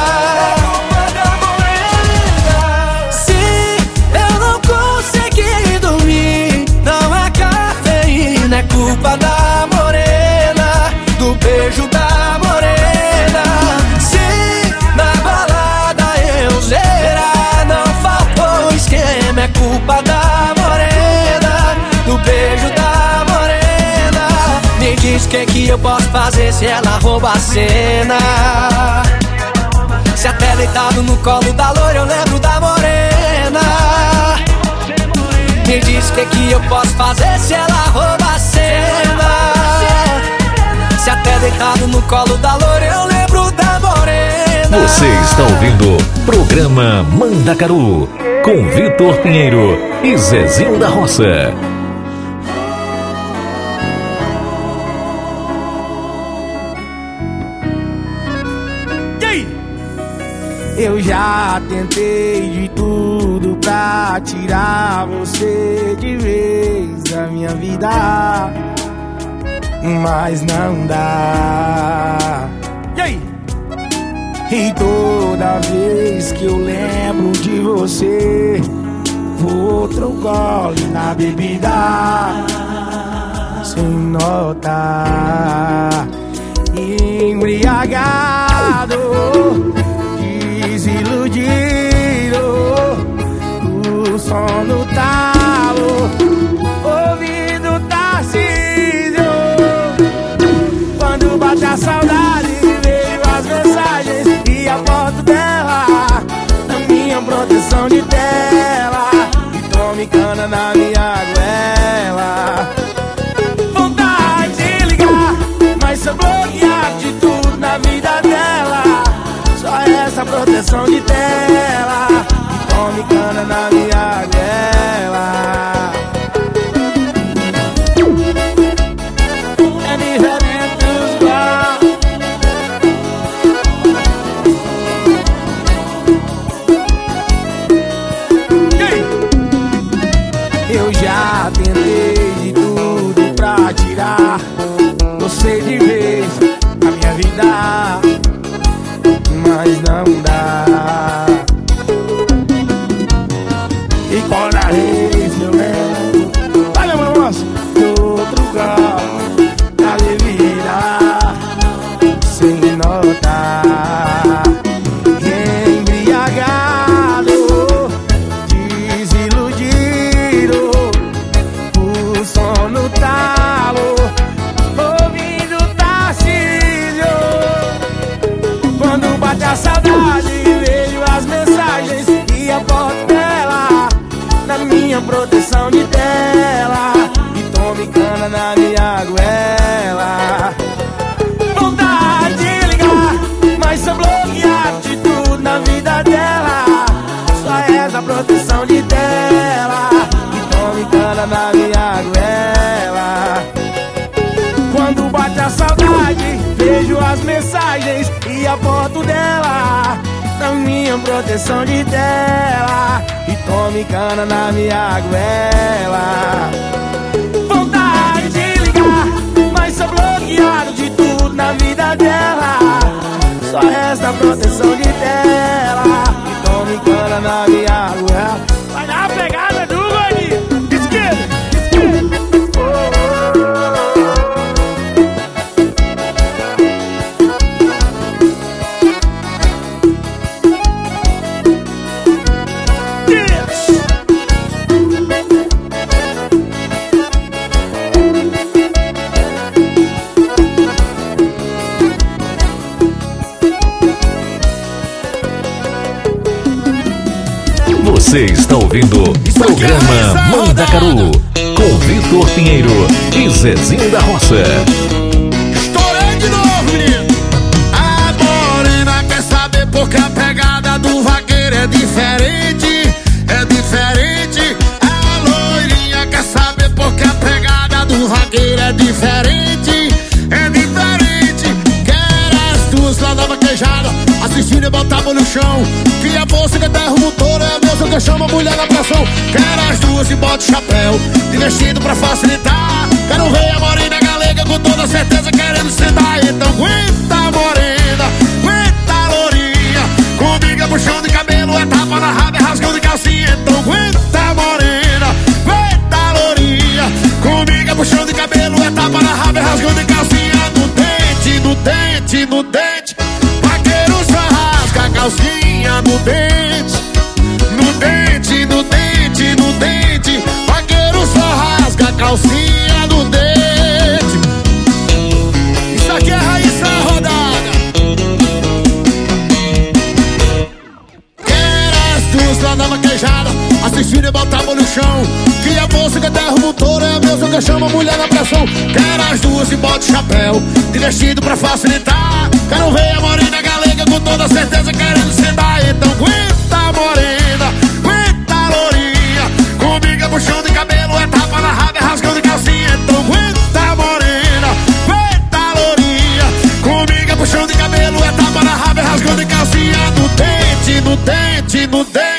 diz o que que eu posso fazer se ela rouba a cena? Se até deitado no colo da loira eu lembro da morena. Me diz o que que eu posso fazer se ela rouba a cena? Se até deitado no colo da loira eu lembro da morena. Você está ouvindo Programa Mandacaru com Vitor Pinheiro e Zezinho da Roça. Eu já tentei de tudo pra tirar você de vez da minha vida, mas não dá. E aí? E toda vez que eu lembro de você, vou outro gole na bebida, sem notar, embriagado desiludido O sono talo Ouvindo Tarcísio. Quando bate a saudade Veio as mensagens e a foto dela Na minha proteção de tela. E tome cana na minha proteção de tela Tome cana na minha na minha proteção de tela e tome cana na minha goela. Vontade de ligar, mas sou bloqueado de tudo na vida dela. Só resta proteção de tela e tome cana na minha goela. Ouvindo programa Mandacaru com Vitor Pinheiro e Zezinho da Roça. Estourei de novo, menino. A morena quer saber porque a pegada do vaqueiro é diferente. É diferente. A loirinha quer saber porque a pegada do vaqueiro é diferente. É diferente. Quer as duas lá da vaquejada. Assistindo e botar a mão no chão. Que a moça que derruba o touro é a mesma que chama a mulher na pressão. Quer as duas e bota chapéu. De vestido pra facilitar. Quero ver a morena galega com toda certeza querendo sentar. Então aguenta morena, aguenta lourinha. Comigo é puxão de cabelo, é tapa na raba, é rasgão de calcinha. Então aguenta morena, aguenta lourinha. Comigo é puxão de cabelo, é tapa na raba, é rasgão de calcinha. No dente, no dente, no dente. Calcinha no dente. No dente, no dente, no dente. Vaqueiro só rasga a calcinha no dente. Isso aqui é raiz na rodada. Quer as duas lá na vaquejada. Assistindo e botar a mão no chão. Que a que derruba o touro é a mesma que chama a mulher na pressão. Quer as duas e bota o chapéu. De vestido pra facilitar. Quero ver a morena com toda certeza querendo sentar. Então aguenta morena, aguenta lourinha. Comigo é puxão de cabelo, é tapa na raba, é rasgão de calcinha. Então aguenta morena, aguenta lourinha. Comigo é puxão de cabelo, é tapa na raba, é rasgão de calcinha. No dente, no dente, no dente.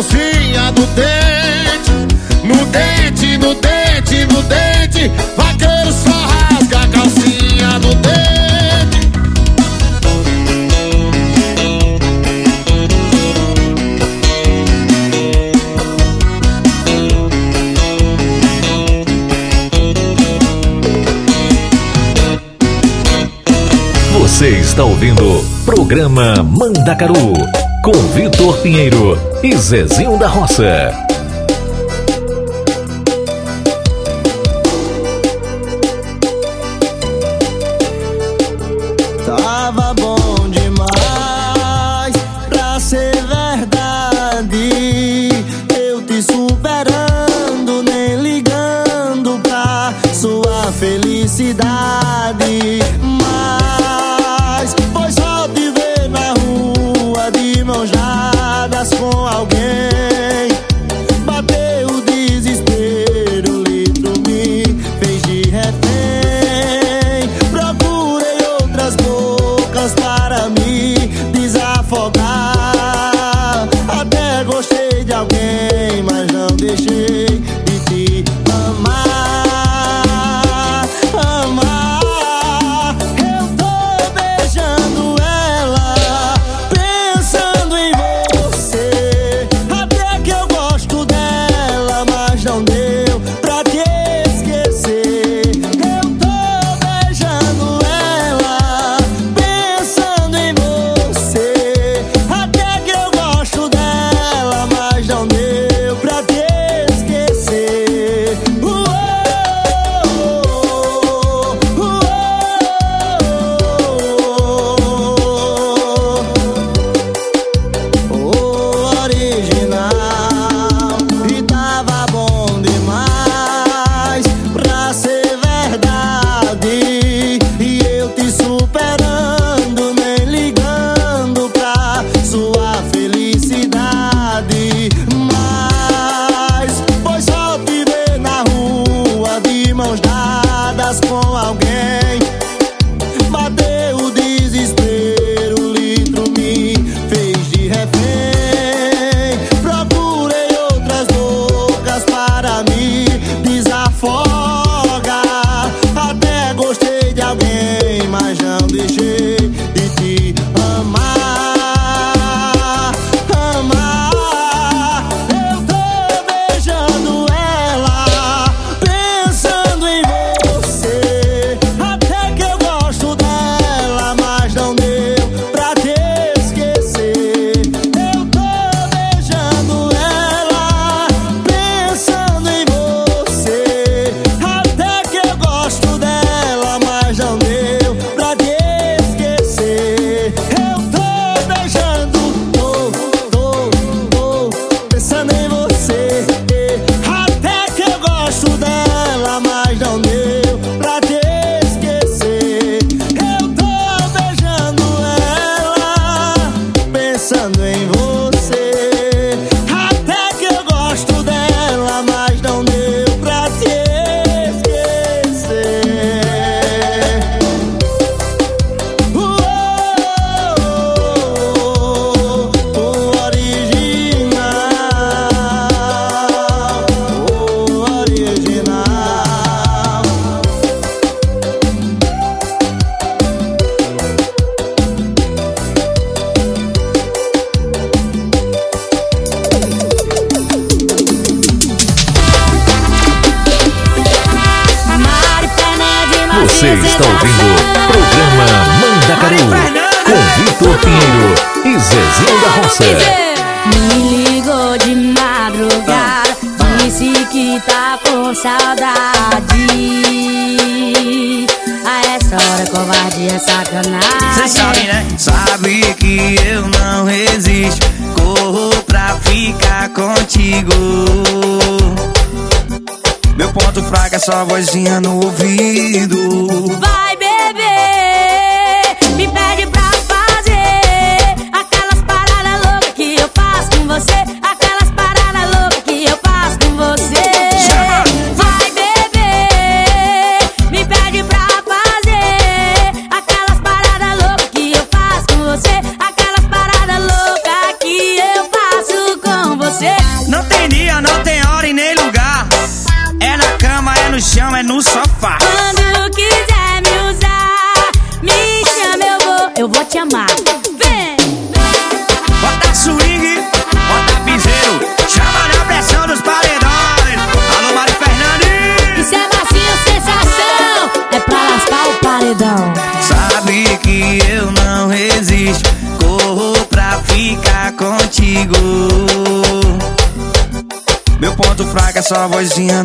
Calcinha no dente. No dente, no dente, no dente. Vaqueiro só rasga a calcinha no dente. Você está ouvindo programa Mandacaru com Vitor Pinheiro e Zezinho da Roça. vozinha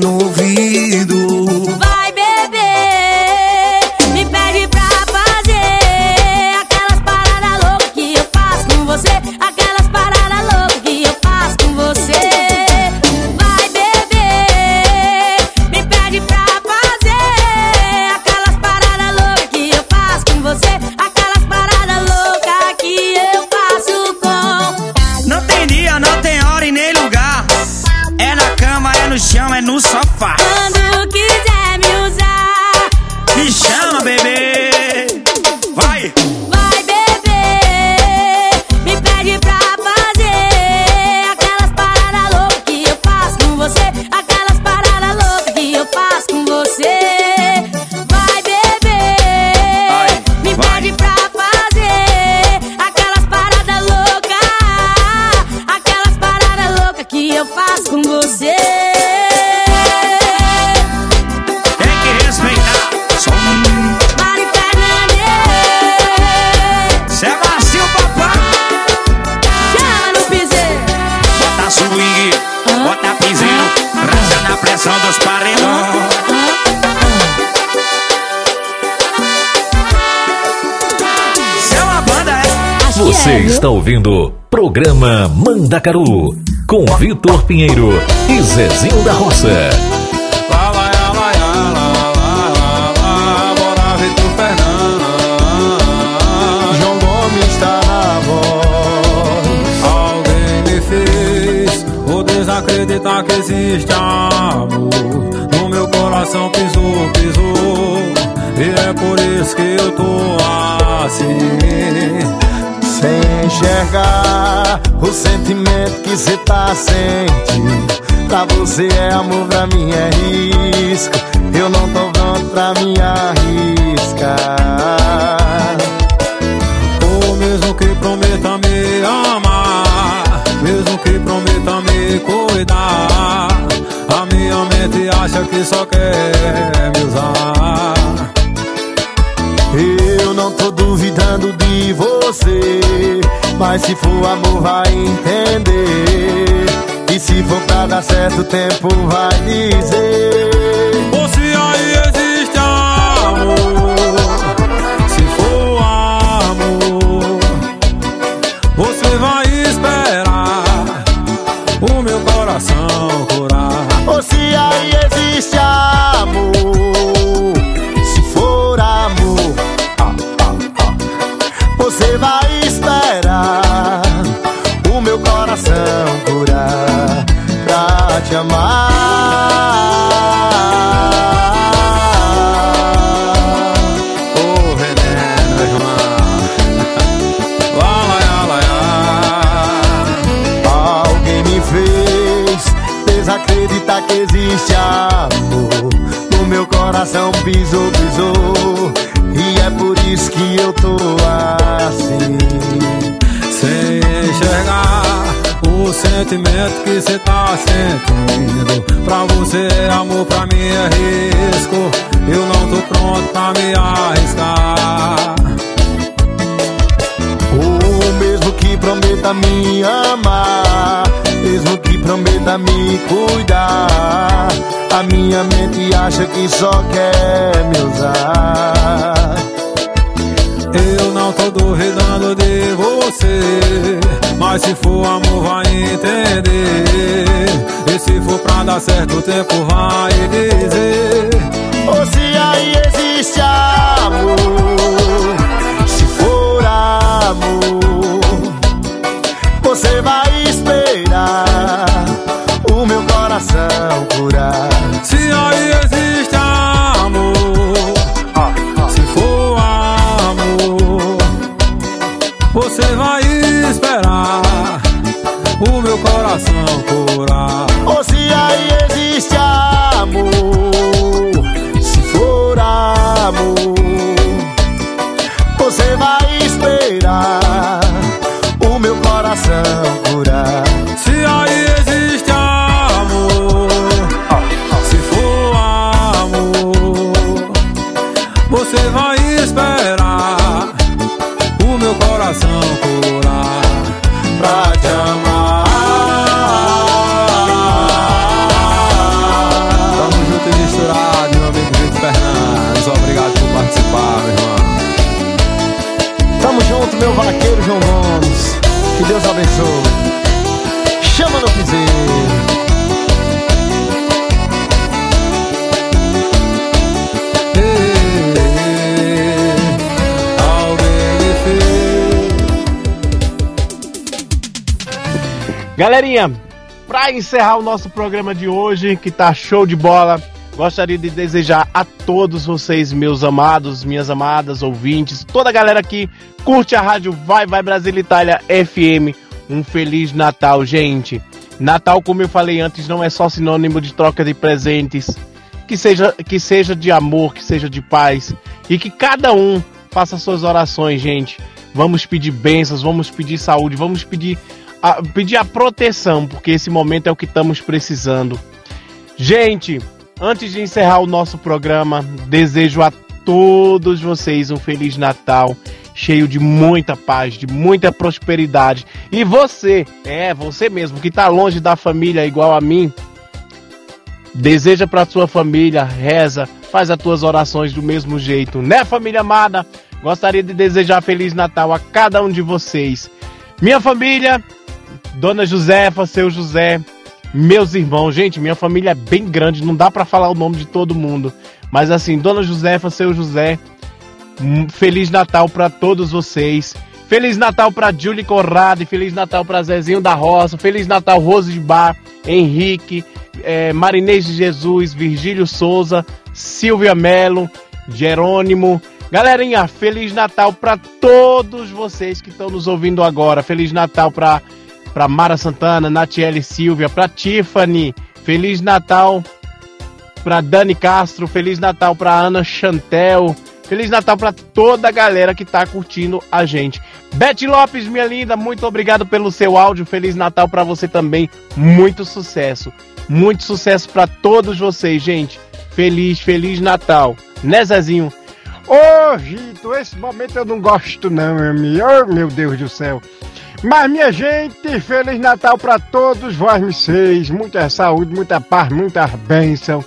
Zezinho da Roça. Lá, lá, lá, lá, lá, lá, lá, lá. João Gomes está na voz. Alguém me fez o desacreditar que existe amor. No meu coração pisou, pisou. E é por isso que eu tô assim. Sem enxergar o sentimento que cê tá sentindo. Pra você é amor, pra mim é risco. Eu não tô pronto pra me arriscar. Ou mesmo que prometa me amar, mesmo que prometa me cuidar. A minha mente acha que só quer me usar. Você, mas se for amor vai entender. E se for pra dar certo, o tempo vai dizer. Sentimento que cê tá sentindo. Pra você é amor, pra mim é risco. Eu não tô pronto pra me arriscar. Ou mesmo que prometa me amar, mesmo que prometa me cuidar, a minha mente acha que só quer me usar. Eu não tô duvidando de você, mas se for amor vai entender. E se for pra dar certo o tempo vai dizer. Ou se aí existe amor, se for amor, você vai esperar o meu coração curar. Se Galerinha, pra encerrar o nosso programa de hoje, que tá show de bola, gostaria de desejar a todos vocês, meus amados, minhas amadas ouvintes, toda a galera que curte a rádio Vai Vai Brasil Itália FM, um feliz Natal, gente. Natal, como eu falei antes, não é só sinônimo de troca de presentes, que seja que seja de amor, que seja de paz e que cada um faça suas orações, gente. Vamos pedir bênçãos, vamos pedir saúde, vamos pedir a, pedir a proteção, porque esse momento é o que estamos precisando. Gente, antes de encerrar o nosso programa, desejo a todos vocês um feliz Natal, cheio de muita paz, de muita prosperidade. E você, é, você mesmo que está longe da família igual a mim, deseja para sua família, reza, faz as tuas orações do mesmo jeito, né, família amada? Gostaria de desejar feliz Natal a cada um de vocês. Minha família, Dona Josefa, seu José, meus irmãos, gente, minha família é bem grande, não dá para falar o nome de todo mundo, mas assim, Dona Josefa, seu José, feliz Natal para todos vocês. Feliz Natal para Julie Corrado, Feliz Natal para Zezinho da Roça, Feliz Natal Rose de Bar, Henrique, eh, Marinês de Jesus, Virgílio Souza, Silvia Melo, Jerônimo. Galerinha, Feliz Natal para todos vocês que estão nos ouvindo agora. Feliz Natal para para Mara Santana, Natiele Silvia, para Tiffany. Feliz Natal para Dani Castro, Feliz Natal para Ana Chantel. Feliz Natal para toda a galera que tá curtindo a gente. Beth Lopes, minha linda, muito obrigado pelo seu áudio. Feliz Natal para você também. Muito sucesso. Muito sucesso para todos vocês, gente. Feliz, feliz Natal. Né, Zezinho? Ô, Gito, esse momento eu não gosto não, meu. Oh, meu Deus do céu. Mas, minha gente, Feliz Natal para todos vós, vocês. Muita saúde, muita paz, muita bênção.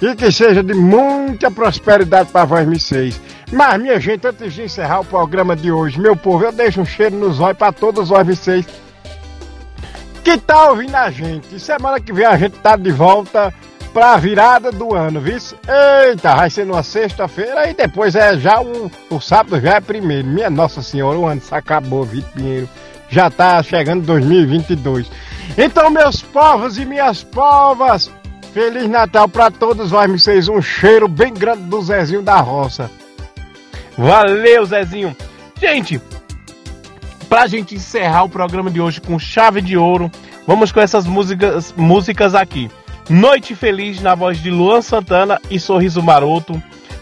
E que seja de muita prosperidade para vós, vocês. Mas, minha gente, antes de encerrar o programa de hoje, meu povo, eu deixo um cheiro nos olhos para todos vós, vocês. Que tá ouvindo a gente? Semana que vem a gente tá de volta pra virada do ano, viu? Eita, vai ser numa sexta-feira e depois é já um, o sábado já é primeiro. Minha Nossa Senhora, o ano se acabou, Vitor Pinheiro. Já tá chegando 2022. Então, meus povos e minhas povas, Feliz Natal pra todos vocês. Um cheiro bem grande do Zezinho da Roça. Valeu, Zezinho. Gente, pra gente encerrar o programa de hoje com chave de ouro, vamos com essas músicas, músicas aqui. Noite Feliz, na voz de Luan Santana e Sorriso Maroto.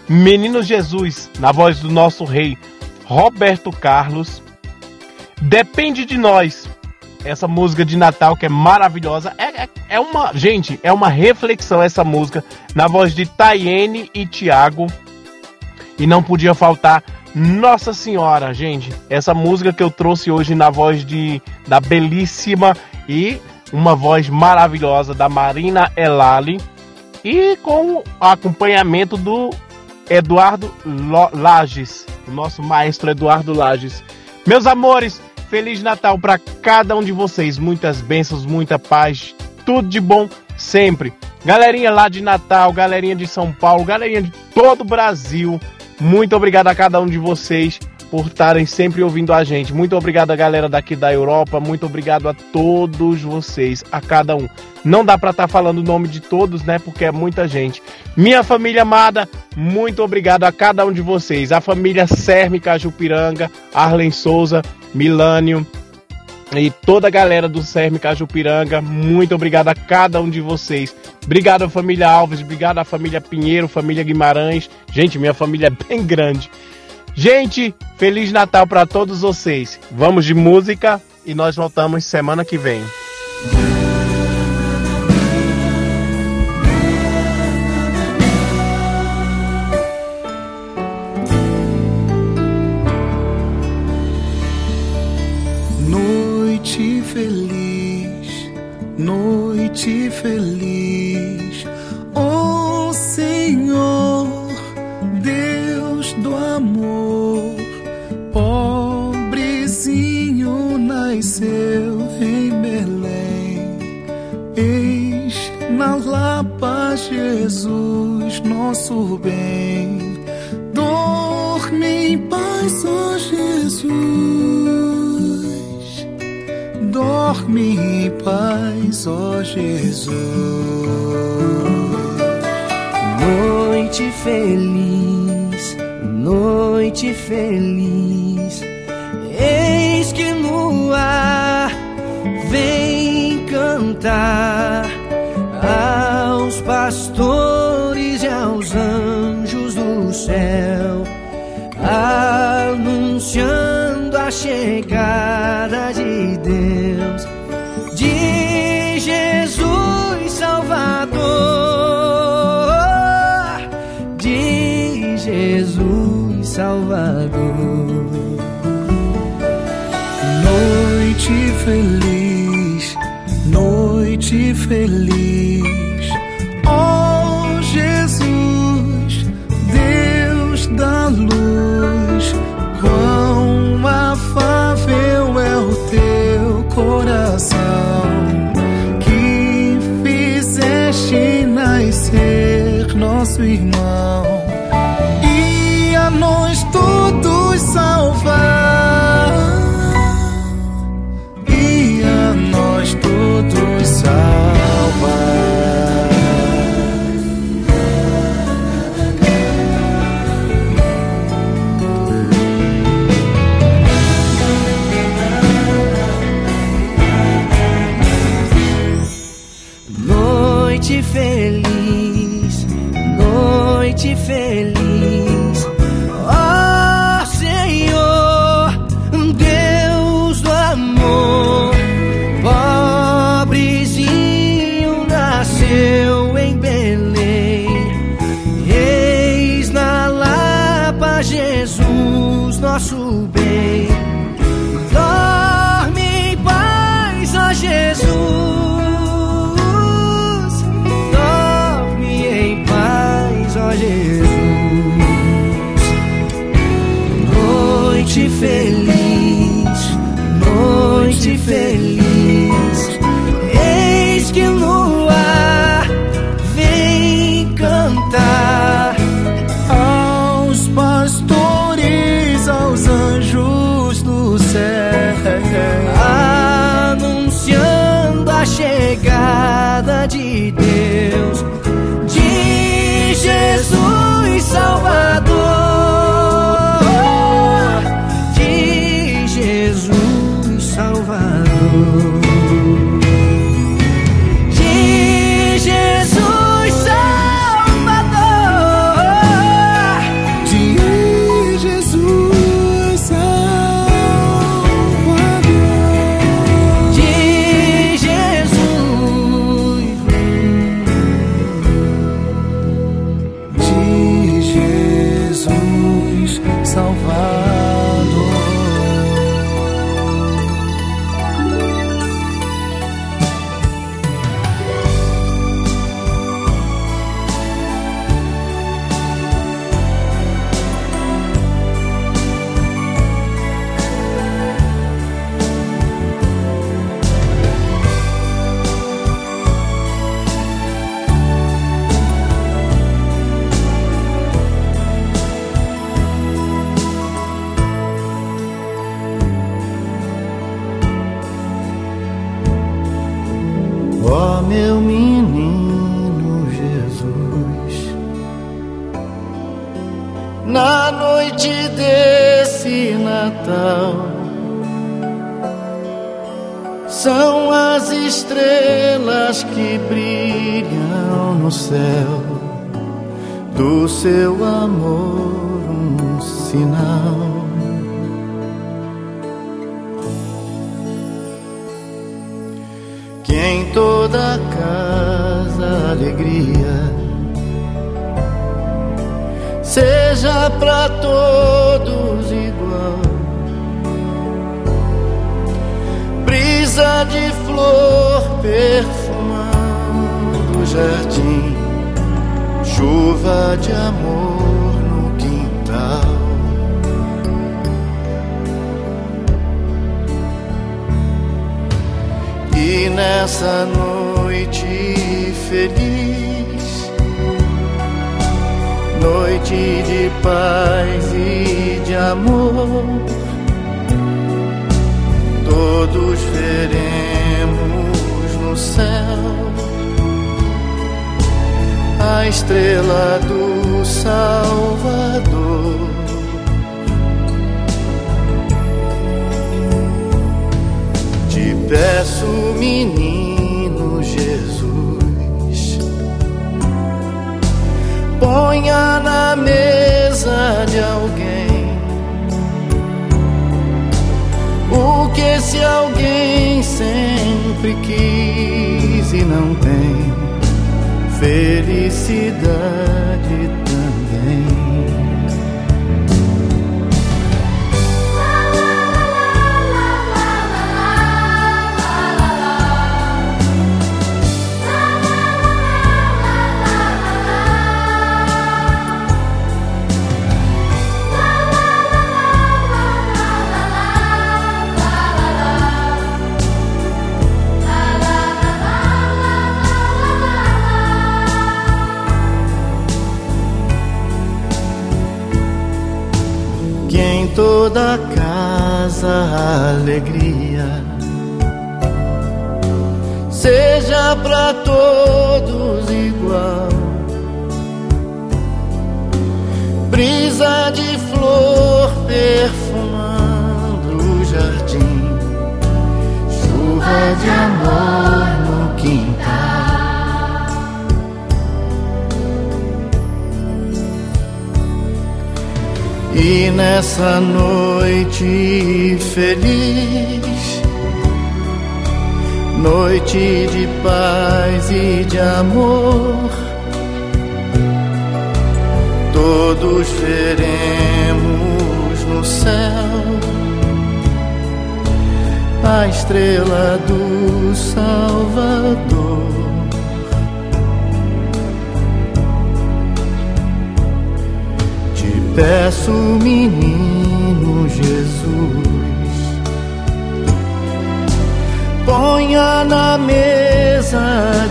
Menino Jesus, na voz do nosso rei Roberto Carlos. Depende de nós. Essa música de Natal que é maravilhosa. É, é, é uma. Gente, é uma reflexão essa música. Na voz de Tayene e Tiago. E não podia faltar Nossa Senhora, gente. Essa música que eu trouxe hoje na voz de da belíssima e uma voz maravilhosa da Marina Elali e com acompanhamento do Eduardo Lages, o nosso maestro Eduardo Lages. Meus amores, feliz Natal para cada um de vocês, muitas bênçãos, muita paz, tudo de bom sempre. Galerinha lá de Natal, galerinha de São Paulo, galerinha de todo o Brasil, muito obrigado a cada um de vocês por estarem sempre ouvindo a gente. Muito obrigado a galera daqui da Europa, muito obrigado a todos vocês, a cada um. Não dá pra estar falando o nome de todos, né? Porque é muita gente. Minha família amada, muito obrigado a cada um de vocês. A família Serme Cajupiranga, Arlen Souza, Milânio, e toda a galera do Serme Cajupiranga, muito obrigado a cada um de vocês. Obrigado à família Alves, obrigado à família Pinheiro, família Guimarães. Gente, minha família é bem grande. Gente, Feliz Natal para todos vocês. Vamos de música e nós voltamos semana que vem. Noite feliz, oh Senhor, Deus do amor, pobrezinho nasceu em Belém, eis na Lapa Jesus, nosso bem, dorme em paz, ó Jesus. Dorme em paz, ó Jesus. Noite feliz, noite feliz. Eis que no ar vem cantar aos pastores e aos anjos do céu, anunciando a chegada de Deus, Salvador. Noite feliz, noite feliz.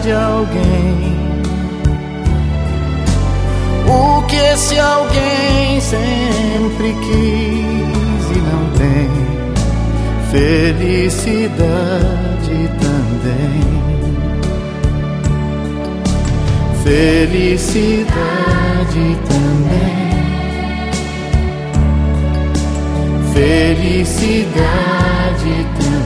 de alguém. O que esse alguém sempre quis e não tem felicidade também. Felicidade também. Felicidade também.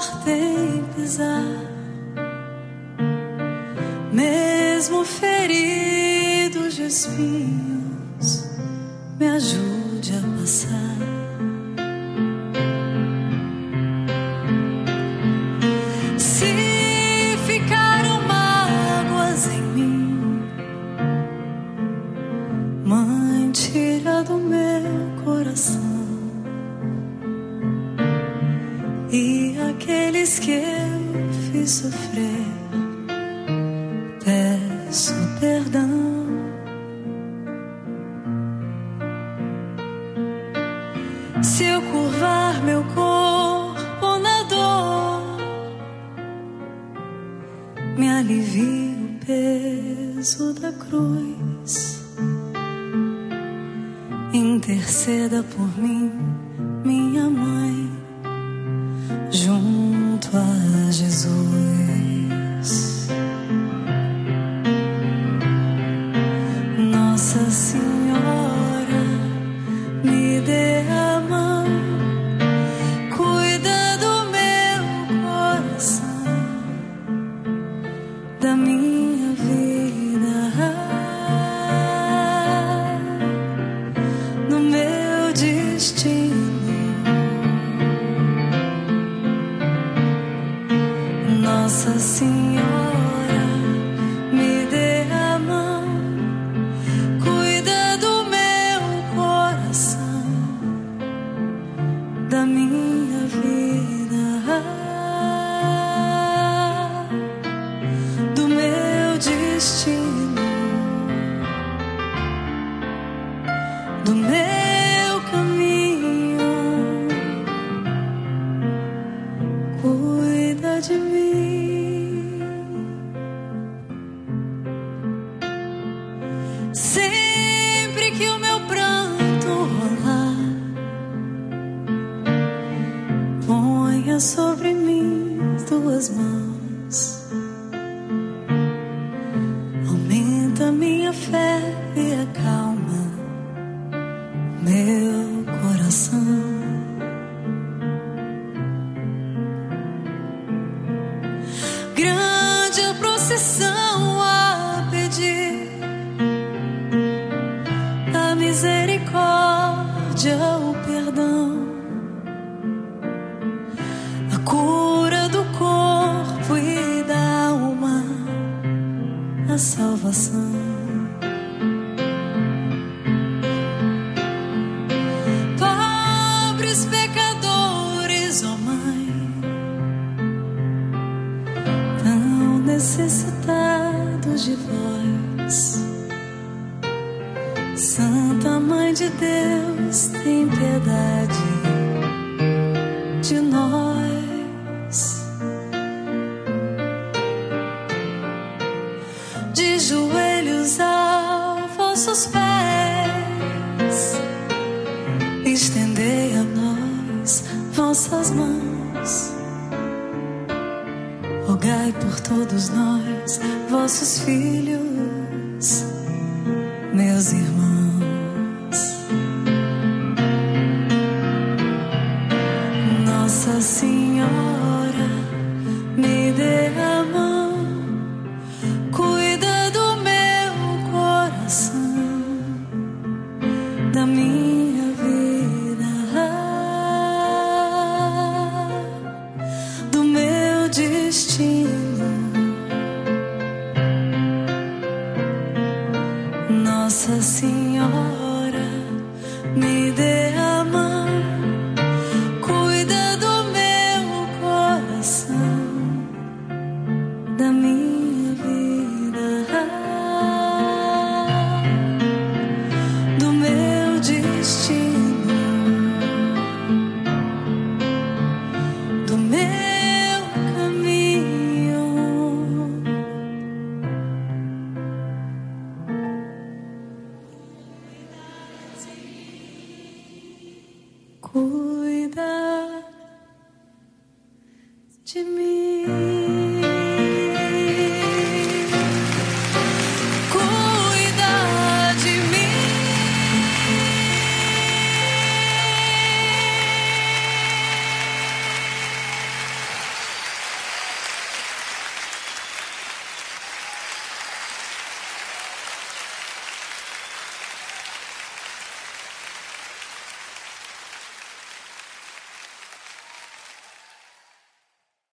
suportei pisar, mesmo ferido de espinhos, me ajude a passar.